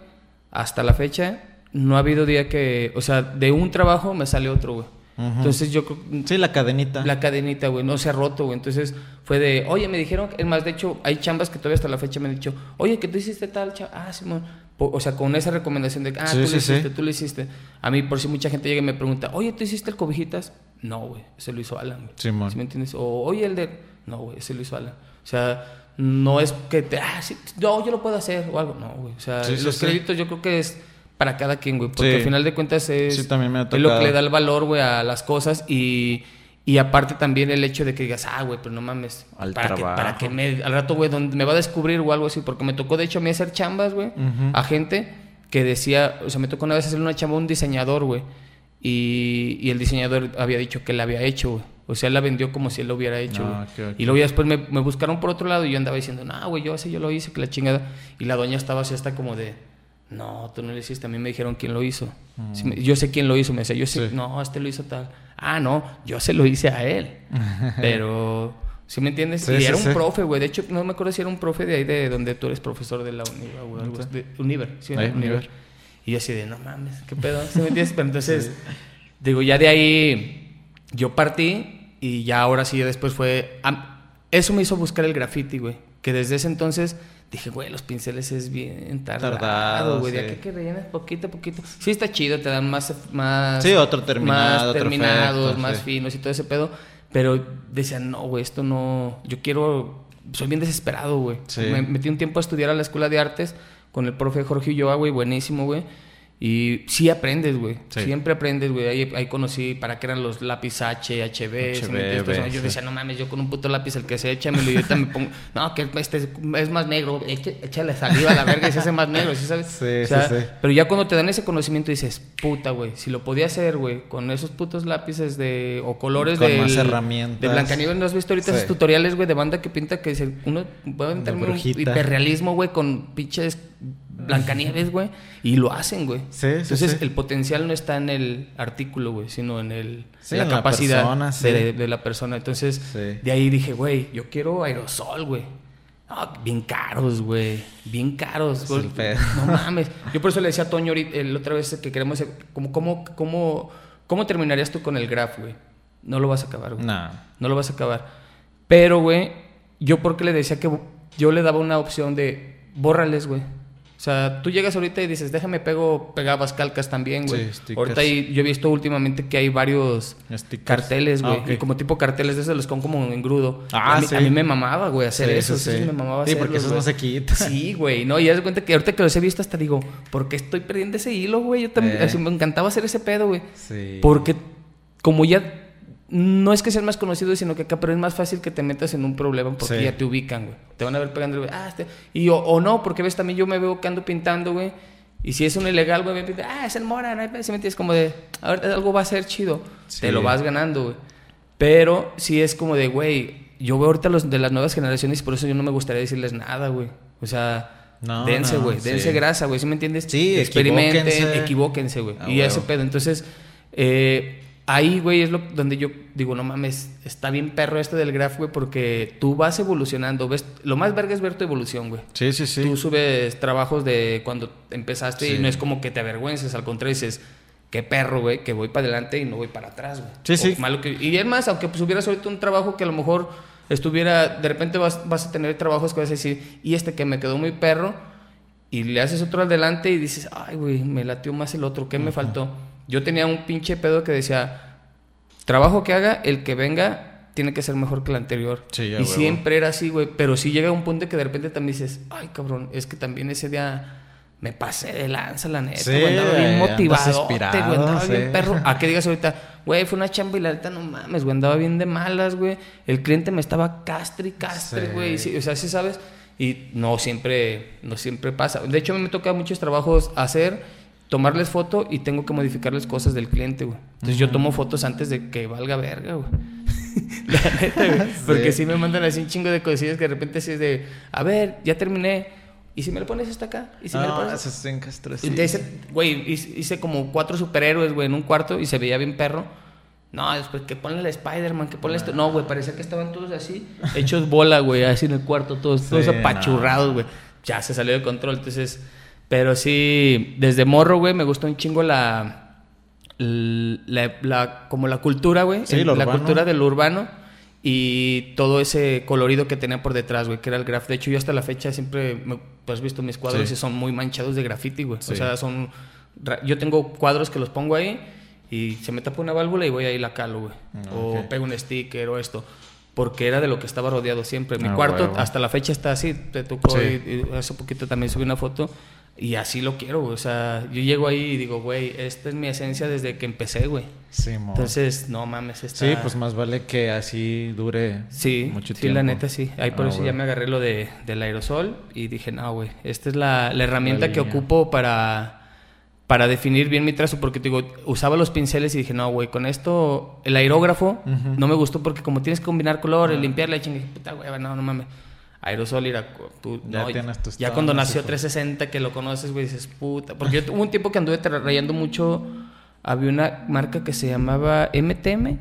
hasta la fecha, no ha habido día que. O sea, de un trabajo me sale otro, güey. Entonces yo creo. Sí, la cadenita. La cadenita, güey, no se ha roto, güey. Entonces fue de, oye, me dijeron, es más, de hecho, hay chambas que todavía hasta la fecha me han dicho, oye, que tú hiciste tal chamba. Ah, Simón. O sea, con esa recomendación de, ah, Sí, tú lo sí. hiciste, tú lo hiciste. A mí, por si mucha gente llega y me pregunta, oye, ¿tú hiciste el cobijitas? No, güey, ese lo hizo Alan, güey. Simón. ¿Sí me entiendes? O, oye, el de. No, güey, ese lo hizo Alan. O sea, no es que te. Ah, sí, no, yo lo puedo hacer o algo. No, güey. O sea, los créditos yo creo que es para cada quien, güey. Porque Sí. al final de cuentas es. Sí, también me ha es lo que le da el valor, güey, a las cosas. Y, y aparte también el hecho de que digas, ah, güey, pero no mames. Al para que, trabajo. para que me. Al rato, güey, donde me va a descubrir o algo así. Porque me tocó, de hecho, a mí hacer chambas, güey. A gente que decía. O sea, me tocó una vez hacer una chamba a un diseñador, güey. Y, y el diseñador había dicho que la había hecho, güey. O sea, él la vendió como si él lo hubiera hecho, Ah. Y luego ya después me, me buscaron por otro lado y yo andaba diciendo, no, güey, yo así yo lo hice, que la chingada. Y la doña estaba así hasta como de, no, tú no lo hiciste, a mí me dijeron quién lo hizo. Me- yo sé quién lo hizo, me decía, yo sé, Mm. Sí. no, este lo hizo tal. Ah, no, yo se lo hice a él. Pero, ¿sí me entiendes? Sí, y sí, era un profe, güey. De hecho, no me acuerdo si era un profe de ahí de donde tú eres profesor de la Univa, güey. de- Univer, sí, Ahí, Univer. Univer. Y yo así de, no mames, ¿qué pedo? ¿Sí me entiendes? Pero entonces, digo, ya de ahí yo partí y ya ahora sí, ya después fue... eso me hizo buscar el graffiti, güey. Que desde ese entonces dije, güey, los pinceles es bien tardado, Tardado, güey. De sí. aquí que rellenas poquito a poquito. Sí está chido, te dan más... más Sí, otro terminado, Más otro terminados, efecto, más sí. finos y todo ese pedo. Pero decían, no, güey, esto no... Yo quiero... Soy bien desesperado, güey. Sí. Me metí un tiempo a estudiar a la Escuela de Artes con el profe Jorge Ulloa, güey, buenísimo, güey. Y sí aprendes, güey. Sí. Siempre aprendes, güey. Ahí, ahí conocí para qué eran los lápiz H, HB. ¿sí me HB? Entonces, yo sí. decía, no mames, yo con un puto lápiz el que se echa, me lo y ahorita me pongo, no, que este es, más negro, eche- échale saliva a la verga y se hace más negro, ¿sí sabes? Sí, O sea, sí, sí. Pero ya cuando te dan ese conocimiento dices, puta, güey, si lo podía hacer, güey, con esos putos lápices de, o colores Con de. más herramientas. De Blancanieves, ¿no has visto ahorita esos tutoriales, güey, de banda que pinta que se, uno puede meterme un hiperrealismo, güey, con pinches Blancanieves, güey, y lo hacen, güey. Sí, sí, Entonces, sí. el potencial no está en el artículo, güey, sino en el la en la capacidad persona, de, de la persona. Entonces, de ahí dije, güey, yo quiero aerosol, güey. Ah, bien caros, güey. Bien caros. Güey. No mames. Yo por eso le decía a Toño el otra vez que queremos... ¿Cómo, cómo, cómo, cómo terminarías tú con el graph, güey? No lo vas a acabar, güey. Nah. No lo vas a acabar. Pero, güey, yo porque le decía que yo le daba una opción de bórrales, güey. O sea, tú llegas ahorita y dices, déjame pego, pegabas calcas también, güey. Sí, stickers. ahorita hay- yo he visto últimamente que hay varios Stickers. carteles, güey. Ah, y como tipo carteles de esos los con como en grudo. Ah, a, mí, sí. a mí me mamaba, güey, hacer Sí, eso. sí, sí, me mamaba Sí, porque esos no se quitan. Sí, güey. No, y haz de cuenta que ahorita que los he visto hasta digo, ¿por qué estoy perdiendo ese hilo, güey? Yo también, Eh. así me encantaba hacer ese pedo, güey. Sí. Porque como ya no es que seas más conocido, sino que acá, pero es más fácil que te metas en un problema porque Sí. ya te ubican, güey. Te van a ver pegando, güey. Ah, este. Y o, o no, porque ves también yo me veo que ando pintando, güey. Y si es un ilegal, güey, me pinta, ah, es el Mora, no hay pedo", ¿sí me entiendes? Como de, a ver, algo va a ser chido. Sí. Te lo vas ganando, güey. Pero sí es como de, güey, yo veo ahorita los de las nuevas generaciones y por eso yo no me gustaría decirles nada, güey. O sea, No, dense, no, güey, sí. dense grasa, güey, ¿sí me entiendes? Sí, Experimenten, equivóquense. güey. Ah, y ese huevo. pedo. Entonces, eh, ahí, güey, es lo donde yo digo, no mames, está bien perro esto del graph, güey, porque tú vas evolucionando. Ves, lo más verga es ver tu evolución, güey. Sí, sí, sí. Tú subes trabajos de cuando empezaste Sí. y no es como que te avergüences, al contrario, dices, qué perro, güey, que voy para adelante y no voy para atrás, güey. Sí, O sí. malo que- y es más, aunque pues hubieras ahorita un trabajo que a lo mejor estuviera, de repente vas, vas a tener trabajos que vas a decir, y este que me quedó muy perro, y le haces otro adelante y dices, ay, güey, me latió más el otro, ¿qué me faltó? Yo tenía un pinche pedo que decía, trabajo que haga, el que venga tiene que ser mejor que el anterior. Sí, ya, y siempre era así, güey. Pero sí llega un punto que de repente también dices, ay, cabrón, es que también ese día me pasé de lanza, la neta, Sí. Andaba bien motivado. Andaba sí. bien perro. A que digas ahorita, güey, fue una chamba y la neta no mames, güey. Andaba bien de malas, güey. El cliente me estaba castre y castre, güey. Sí, o sea, sí sabes. Y no siempre, no siempre pasa. De hecho, a mí me toca muchos trabajos hacer, tomarles foto y tengo que modificarles cosas del cliente, güey. Entonces yo tomo fotos antes de que valga verga, güey. La neta, güey. Porque sí me mandan así un chingo de cosillas que de repente así es de, a ver, ya terminé. ¿Y si me lo pones hasta acá? ¿Y si me lo No, pones? eso es en Castro, sí. Ese- Güey, hice, hice como cuatro superhéroes, güey, en un cuarto y se veía bien perro. No, después que ponle el Spider-Man, que ponle esto. No, güey, parecía que estaban todos así, hechos bola, güey, así en el cuarto, todos, todos Sí, apachurrados, güey. Ya se salió de control, entonces. Pero sí, desde morro, güey, me gustó un chingo la. la, la- como la cultura, güey. Sí, el- la cultura del urbano y todo ese colorido que tenía por detrás, güey, que era el graf. De hecho, yo hasta la fecha siempre, me, pues, has visto mis cuadros Sí. y son muy manchados de graffiti, güey. Sí. O sea, son... Yo tengo cuadros que los pongo ahí y se me tapa una válvula y voy ahí la calo, güey. Ah, o ok. pego un sticker o esto. Porque era de lo que estaba rodeado siempre. Mi Ah, cuarto hasta la fecha está así. Te tocó Sí. y- y hace poquito también subí una foto. Y así lo quiero, güey. O sea, yo llego ahí y digo, güey, esta es mi esencia desde que empecé, güey. Sí, mo. Entonces, no mames, está... Sí, pues más vale que así dure Sí, mucho sí, tiempo. la neta sí. Ahí por Ah, eso güey. ya me agarré lo de, del aerosol y dije, no, güey, esta es la, la herramienta La que ocupo para, para definir bien mi trazo. Porque te digo, usaba los pinceles y dije, no, güey, con esto, el aerógrafo no me gustó porque como tienes que combinar colores, limpiarla, chingue, puta, güey, no, no mames. Aerosol era, tú, Ya no, tienes tus ya cuando nació todo. 360 que lo conoces, güey, dices, puta. Porque yo hubo un tiempo que anduve tra- rayando mucho, había una marca que se llamaba MTM,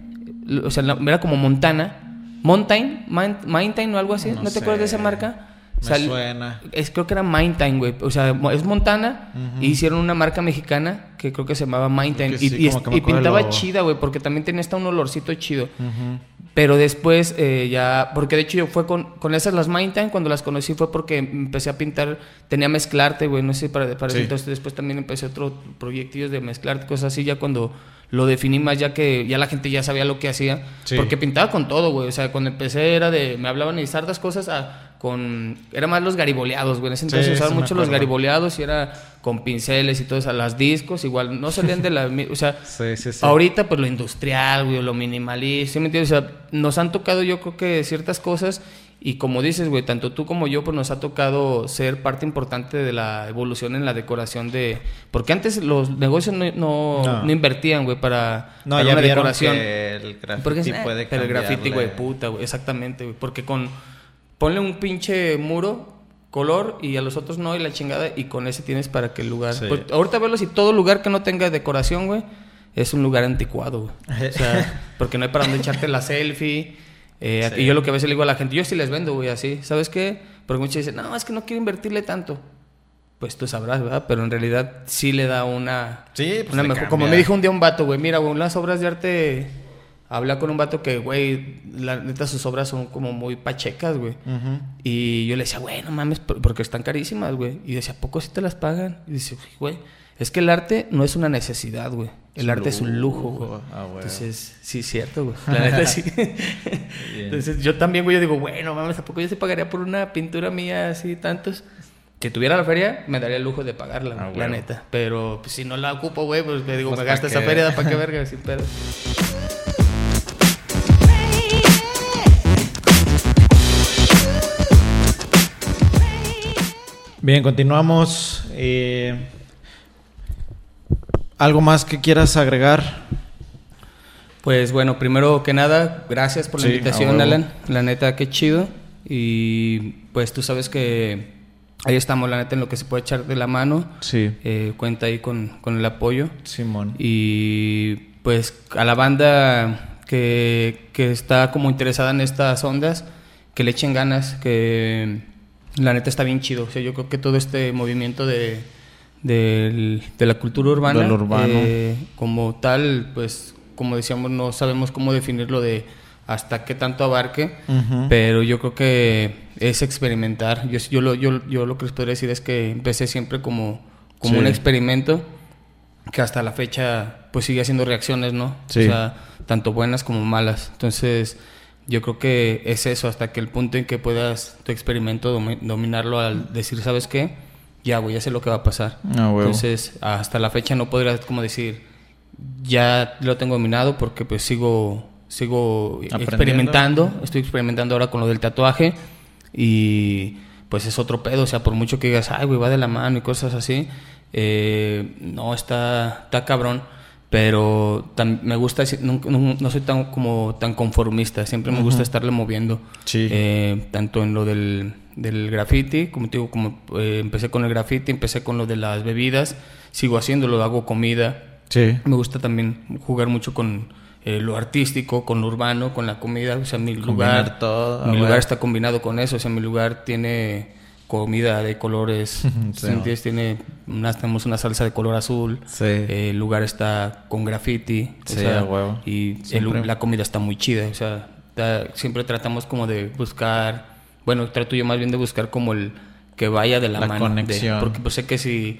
o sea, era como Montana, Mountain, Mountain o algo así, ¿no, No te acuerdas de esa marca? Me Sal- suena. Es, creo que era Mountain, güey. O sea, es Montana. Y hicieron una marca mexicana que creo que se llamaba Mountain. Y, sí, y pintaba chida, güey, porque también tenía hasta un olorcito chido. Ujú. Pero después eh, ya, porque de hecho yo fue con, con esas las Mountain, cuando las conocí fue porque empecé a pintar, tenía mezclarte, güey, no sé, para, para Sí. ese entonces después también empecé otros proyectillos de mezclar cosas así, ya cuando lo definí más, ya que ya la gente ya sabía lo que hacía, Sí. porque pintaba con todo, güey, o sea, cuando empecé era de, me hablaban de sardas cosas a, con, era más los gariboleados, güey, en ese entonces Sí, usaban mucho los gariboleados y era con pinceles y todo eso, a las discos, igual, no salían de la, o sea, Sí, sí, sí. Ahorita, pues lo industrial, güey, lo minimalista, ¿sí me entiendes? O sea, nos han tocado, yo creo que ciertas cosas, y como dices, güey, tanto tú como yo, pues nos ha tocado ser parte importante de la evolución en la decoración de. Porque antes los negocios no, no, No. no invertían, güey, para, No, para ya una decoración. que el graffiti Porque eh, puede pero el graffiti, güey, puta, güey, exactamente, güey. Porque con. Ponle un pinche muro, color, y a los otros no, y la chingada, y con ese tienes para que el lugar. Sí. Pues, ahorita verlo, si todo lugar que no tenga decoración, güey, es un lugar anticuado, güey. O sea, porque no hay para dónde echarte la selfie. Eh, Sí. Y yo lo que a veces le digo a la gente, yo sí les vendo, güey, así. ¿Sabes qué? Porque muchos dicen, no, es que no quiero invertirle tanto. Pues tú sabrás, ¿verdad? Pero en realidad sí le da una. Sí, pues una mejor- Como me dijo un día un vato, güey, mira, güey, las obras de arte. Habla con un vato que, güey, la neta sus obras son como muy pachecas, güey. Ujú. Y yo le decía, güey, no mames, por- porque están carísimas, güey. Y decía, ¿a poco sí te las pagan? Y dice, güey, es que el arte no es una necesidad, güey. El arte es un lujo, güey. lujo. Ah, güey. Entonces, sí, es cierto, güey. La neta sí. Entonces, yo también, güey, yo digo, bueno, mames, ¿a poco yo se pagaría por una pintura mía así tantos? Si tuviera la feria, me daría el lujo de pagarla, Ah, güey, la neta. Pero pues, si no la ocupo, güey, pues me digo, Pues, me ¿pa' gasta esa feria, ¿para qué verga? Sin pedo. Bien, continuamos. Eh, ¿Algo más que quieras agregar? Pues bueno, primero que nada, gracias por la Sí, invitación. Alan. La neta, qué chido. Y pues tú sabes que ahí estamos, la neta, en lo que se puede echar de la mano. Sí. Eh, cuenta ahí con, con el apoyo. Simón. Y pues a la banda que, que está como interesada en estas ondas, que le echen ganas, que la neta está bien chido. O sea, yo creo que todo este movimiento de, del- de la cultura urbana, Del urbano. eh, como tal, pues como decíamos, no sabemos cómo definirlo de hasta qué tanto abarque, Ujú. pero yo creo que es experimentar. Yo, yo, lo, yo, yo lo que les podría decir es que empecé siempre como, como Sí. un experimento que hasta la fecha pues sigue haciendo reacciones, ¿no? Sí. O sea, tanto buenas como malas. Entonces, yo creo que es eso, hasta que el punto en que puedas tu experimento domi- dominarlo al decir, ¿sabes qué? Ya, güey, ya sé lo que va a pasar. Ah. Entonces, hasta la fecha no podrías como decir, ya lo tengo dominado porque pues sigo, sigo experimentando. Estoy experimentando ahora con lo del tatuaje y pues es otro pedo. O sea, por mucho que digas, ay, güey, va de la mano y cosas así, eh, no, está, está cabrón. Pero me gusta, no, no- no soy tan como tan conformista, siempre me gusta estarle moviendo. Sí. Eh, tanto en lo del, del graffiti, como te digo, como eh, empecé con el graffiti, empecé con lo de las bebidas, sigo haciéndolo, hago comida. Sí. Me gusta también jugar mucho con eh, lo artístico, con lo urbano, con la comida. O sea, mi Combinar lugar, todo, mi lugar está combinado con eso. O sea, mi lugar tiene comida de colores. Sí, ¿sí entiendes? Tiene una, tenemos una salsa de color azul. Sí. Eh, el lugar está con graffiti. o sea, huevo. Y el- la comida está muy chida. O sea, da- siempre tratamos como de buscar. Bueno, trato yo más bien de buscar como el que vaya de la, La mano. de- conexión. porque pues sé que si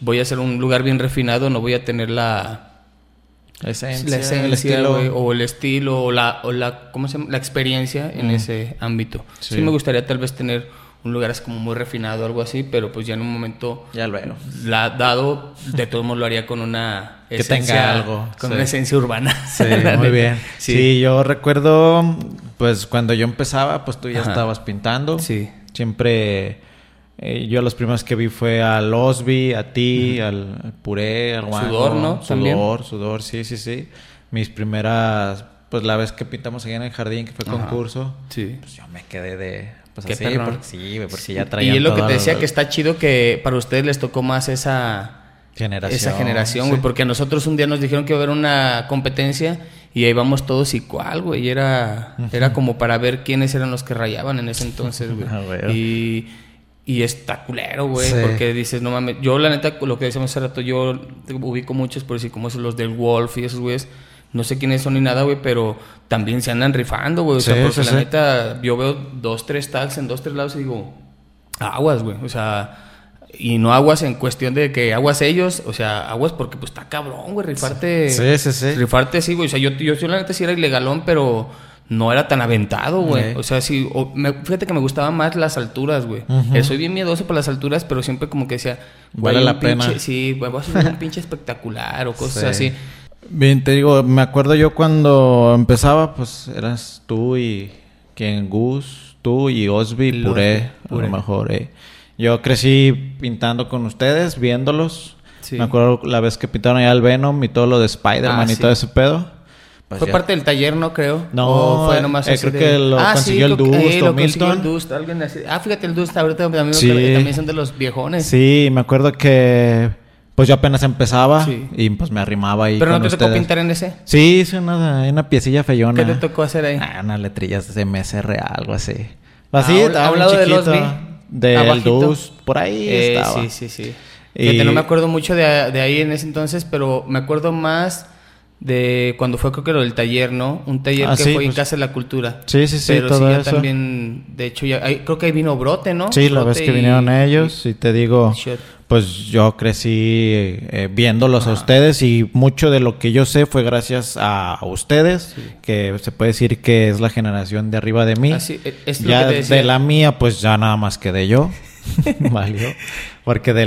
voy a hacer un lugar bien refinado, no voy a tener la La esencia, la el esencia, estilo. o el estilo, o la, o la, ¿cómo se llama? La experiencia en ese ámbito. Sí. Sí. me gustaría tal vez tener un lugar así como muy refinado o algo así, pero pues ya en un momento Ya luego. la, dado, de todos modos lo haría con una Que esencia, tenga algo, con sí. una esencia urbana. Sí, muy bien. Sí. Sí. yo recuerdo, pues cuando yo empezaba, pues tú ya Ajá. estabas pintando. Sí. Siempre, eh, yo los primeros que vi fue al Osby, a ti, al, al Puré, al Juanjo. Sudor, ¿no? Sudor, También. sudor, sí, sí, sí. Mis primeras, pues la vez que pintamos allá en el jardín, que fue Ajá. concurso, Sí. pues yo me quedé de, pues Qué así, perrón. sí, güey, porque ya Y traían es lo que te decía, que está chido que para ustedes les tocó más esa... generación. esa generación, güey, sí. porque a nosotros un día nos dijeron que iba a haber una competencia y ahí vamos todos y cuál, güey, y era, era como para ver quiénes eran los que rayaban en ese entonces, güey. Ah, güey. y, y está culero, güey, Sí. porque dices, no mames, yo la neta, lo que decíamos hace rato, yo ubico muchos, por decir, como esos los del Wolf y esos güeyes, no sé quiénes son ni nada, güey, pero también se andan rifando, güey, o sea, porque sí, la sí. neta, yo veo dos, tres tags en dos, tres lados y digo, aguas, güey. O sea, y no aguas en cuestión de que aguas ellos, o sea, aguas porque pues está cabrón, güey, rifarte. Sí, sí, sí. Rifarte sí, güey. O sea, yo, yo, yo la neta sí era ilegalón, pero no era tan aventado, güey. O sea, sí, o- me- fíjate que me gustaban más las alturas, güey. Eh, Soy bien miedoso por las alturas, pero siempre como que decía, Vale la pinche- pena. Sí, güey, voy a subir un pinche espectacular o cosas Sí. así. Bien, te digo, me acuerdo yo cuando empezaba, pues eras tú y quien Gus, tú y Osby, Puré, a lo mejor. eh. Yo crecí pintando con ustedes, viéndolos. Sí. Me acuerdo la vez que pintaron allá el Venom y todo lo de Spider-Man Ah, y todo ese pedo. Pues fue ya- parte del taller, ¿no? Creo. No, ¿O fue nomás eh, así creo de- que lo Ah, consiguió el Dust eh, o lo consiguió el Milton. Dust, alguien así. Ah, fíjate, el Dust ahorita también, me Sí. también son de los viejones. Sí, me acuerdo que pues yo apenas empezaba Sí. y pues me arrimaba ahí Pero no te tocó pintar en ese. Sí, hice una, una piecilla feyona. ¿Qué te tocó hacer ahí? Ah, unas letrillas de MSR, algo así. Así, Ah, estaba a un bien lado de los. Del Abajito. Dus, por ahí Eh, estaba. sí, sí, sí. Y- Fíjate, no me acuerdo mucho de, de ahí en ese entonces, pero me acuerdo más de cuando fue creo que lo del taller, ¿no? Un taller Ah, que sí, fue en pues- Casa de la Cultura. Sí, sí, sí, Pero todo sí, ya eso. también, de hecho, ya, ahí- creo que ahí vino Brote, ¿no? Sí, la vez que y- vinieron ellos y te digo, Shot. pues yo crecí eh, viéndolos a ustedes y mucho de lo que yo sé fue gracias a, a ustedes, Sí. que se puede decir que es la generación de arriba de mí. Así, es lo ya que te decía. de la mía, pues ya nada más quedé yo. Valió. Porque de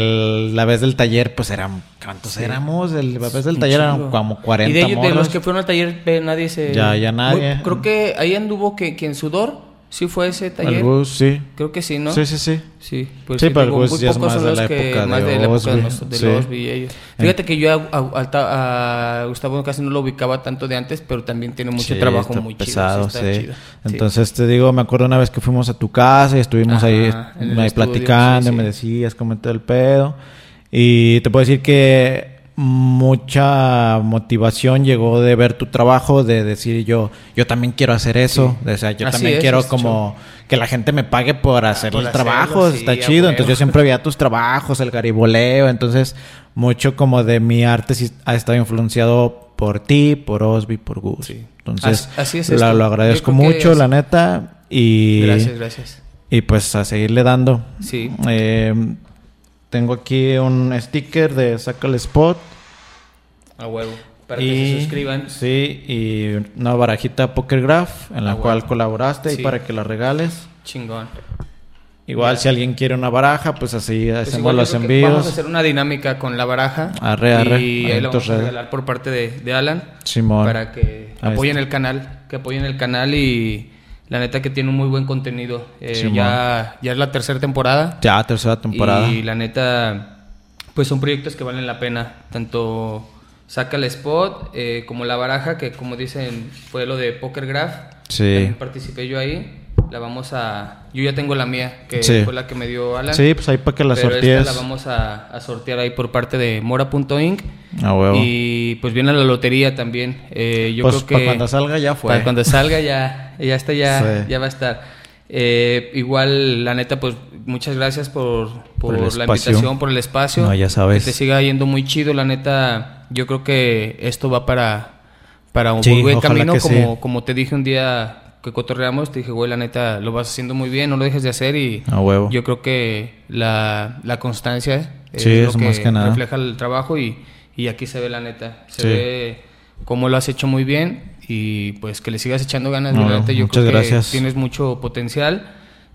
la vez del taller, pues eran. ¿Cuántos Sí. éramos? El- La vez del taller eran como 40 Y de, de los que fueron al taller, nadie se... Ya- ya nadie. Muy- creo que ahí anduvo que, que en Sudor, sí fue ese taller. Gus, sí. Creo que sí, ¿no? Sí, sí, sí. Sí, pues Sí, sí, pero digo, muy ya es pocos más son de los la que más de la época de, nos- de sí. los Osby y ellos. Fíjate que yo a, a- a- a Gustavo casi no lo ubicaba tanto de antes, pero también tiene mucho Sí, trabajo muy pesado, chido. está chido. Entonces te digo, me acuerdo una vez que fuimos a tu casa y estuvimos Ajá, ahí, ahí estudio, platicando, me decías cómo todo el pedo. Y te puedo decir que mucha motivación llegó de ver tu trabajo, de decir yo, yo también quiero hacer eso, Sí. o sea, yo Así también es, quiero como que la gente me pague por hacer por los hacerlo, trabajos, sí, está chido. Entonces yo siempre veía tus trabajos, el gariboleo, entonces mucho como de mi arte sí ha estado influenciado por ti, por Osby, por Gus. Sí. Entonces, Así es la- lo agradezco mucho, es- la neta. Y, Gracias, gracias. y pues a seguirle dando. Sí. Eh, tengo aquí un sticker de Saca el Spot. A huevo. Para y, que se suscriban. Sí, y una barajita Poker Graph en la Ah, cual colaboraste Sí. y para que la regales. Chingón. Igual si alguien quiere una baraja, pues así Pues hacemos igual los envíos. Vamos a hacer una dinámica con la baraja. Arre, arre. Y Ahí lo vamos a regalar por parte de, de Alan. Simón. Para que apoyen el canal. Que apoyen el canal y la neta que tiene un muy buen contenido. Eh, ya, ya es la tercera temporada. Ya, tercera temporada. Y la neta, pues son proyectos que valen la pena. Tanto Saca el Spot eh, como La Baraja, que como dicen fue lo de Poker Graph. Sí. También participé yo ahí. La vamos a... Yo ya tengo la mía, que Sí. fue la que me dio Alan. Sí, pues ahí para que la Pero sortees. esta la vamos a, a sortear ahí por parte de Mora.inc. A huevo. Y pues viene la lotería también. Eh, yo pues creo que... para cuando salga ya fue. Para cuando salga ya, ya está, ya, Sí. ya va a estar. Eh, igual, la neta, pues muchas gracias por, por, la invitación, por el espacio. No, ya sabes. Que te siga yendo muy chido, la neta. Yo creo que esto va para, para un Sí, muy buen camino. Como, sí. como te dije un día que cotorreamos, te dije, güey, la neta, lo vas haciendo muy bien, no lo dejes de hacer. Y A huevo. yo creo que la, la constancia Sí, es lo que, más que nada. refleja el trabajo y, y aquí se ve la neta. Se ve cómo lo has hecho muy bien y pues que le sigas echando ganas. No, yo creo que gracias. tienes mucho potencial.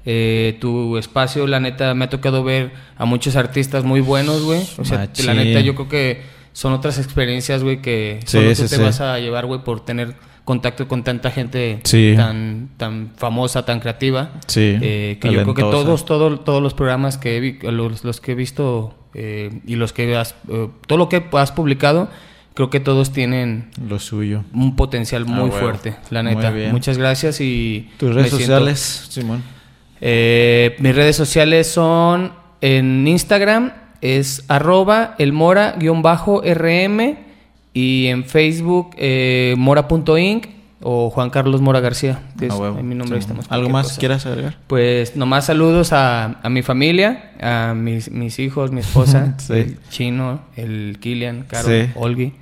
Eh, tu espacio, la neta, me ha tocado ver a muchos artistas muy buenos, güey. O sea, Machín. la neta, yo creo que son otras experiencias, güey, que Sí, solo sí, tú te sí. vas a llevar, güey, por tener contacto con tanta gente Sí. tan, tan famosa, tan creativa. Sí, Eh, que yo creo que talentosa. todos, todos, todos los programas que he los, los que he visto eh, y los que has, eh, todo lo que has publicado, creo que todos tienen Lo suyo. un potencial Ah, muy fuerte, la neta. Muchas gracias y Tus redes sociales, Simón. Eh, mis redes sociales son en Instagram es arroba elmora-rm y en Facebook eh, mora.inc o Juan Carlos Mora García, que es A huevo. mi nombre. estamos, ¿Algo más cosa. quieras agregar? Pues nomás saludos a, a mi familia, a mis, mis hijos, mi esposa, Sí. el chino, el Kilian, Caro, Sí. Olgi,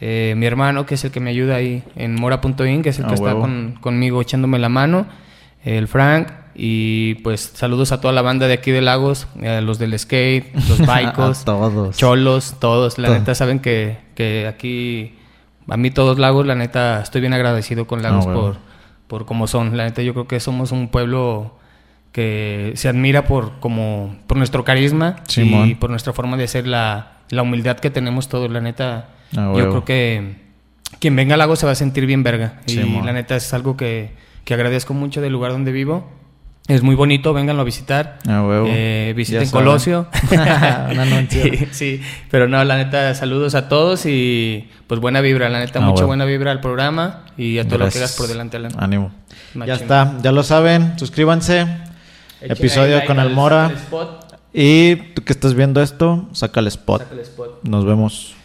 eh, mi hermano que es el que me ayuda ahí en mora.in, que es el Ah, que está con- conmigo echándome la mano, el Frank, y pues saludos a toda la banda de aquí de Lagos, a los del skate, los baicos, A todos. cholos, todos, la Todo. neta saben que, que aquí, a mí todos Lagos, la neta estoy bien agradecido con Lagos Ah, por, por cómo son, la neta yo creo que somos un pueblo que se admira por como por nuestro carisma Simón. y por nuestra forma de ser la, la humildad que tenemos todos. La neta Ah, yo creo que quien venga al lago se va a sentir bien verga. Y la neta es algo que, que agradezco mucho del lugar donde vivo es muy bonito vénganlo a visitar A huevo. eh, visiten. Colosio Un anuncio. sí, sí, pero no, la neta, saludos a todos y pues buena vibra, la neta, Ah, mucha buena vibra al programa y a todo lo que hagas por delante, Alan. Ánimo. Machín. Ya está, ya lo saben. Suscríbanse. Episodio ahí con al- el Mora. Y tú que estás viendo esto, saca el spot. saca el spot. Nos vemos.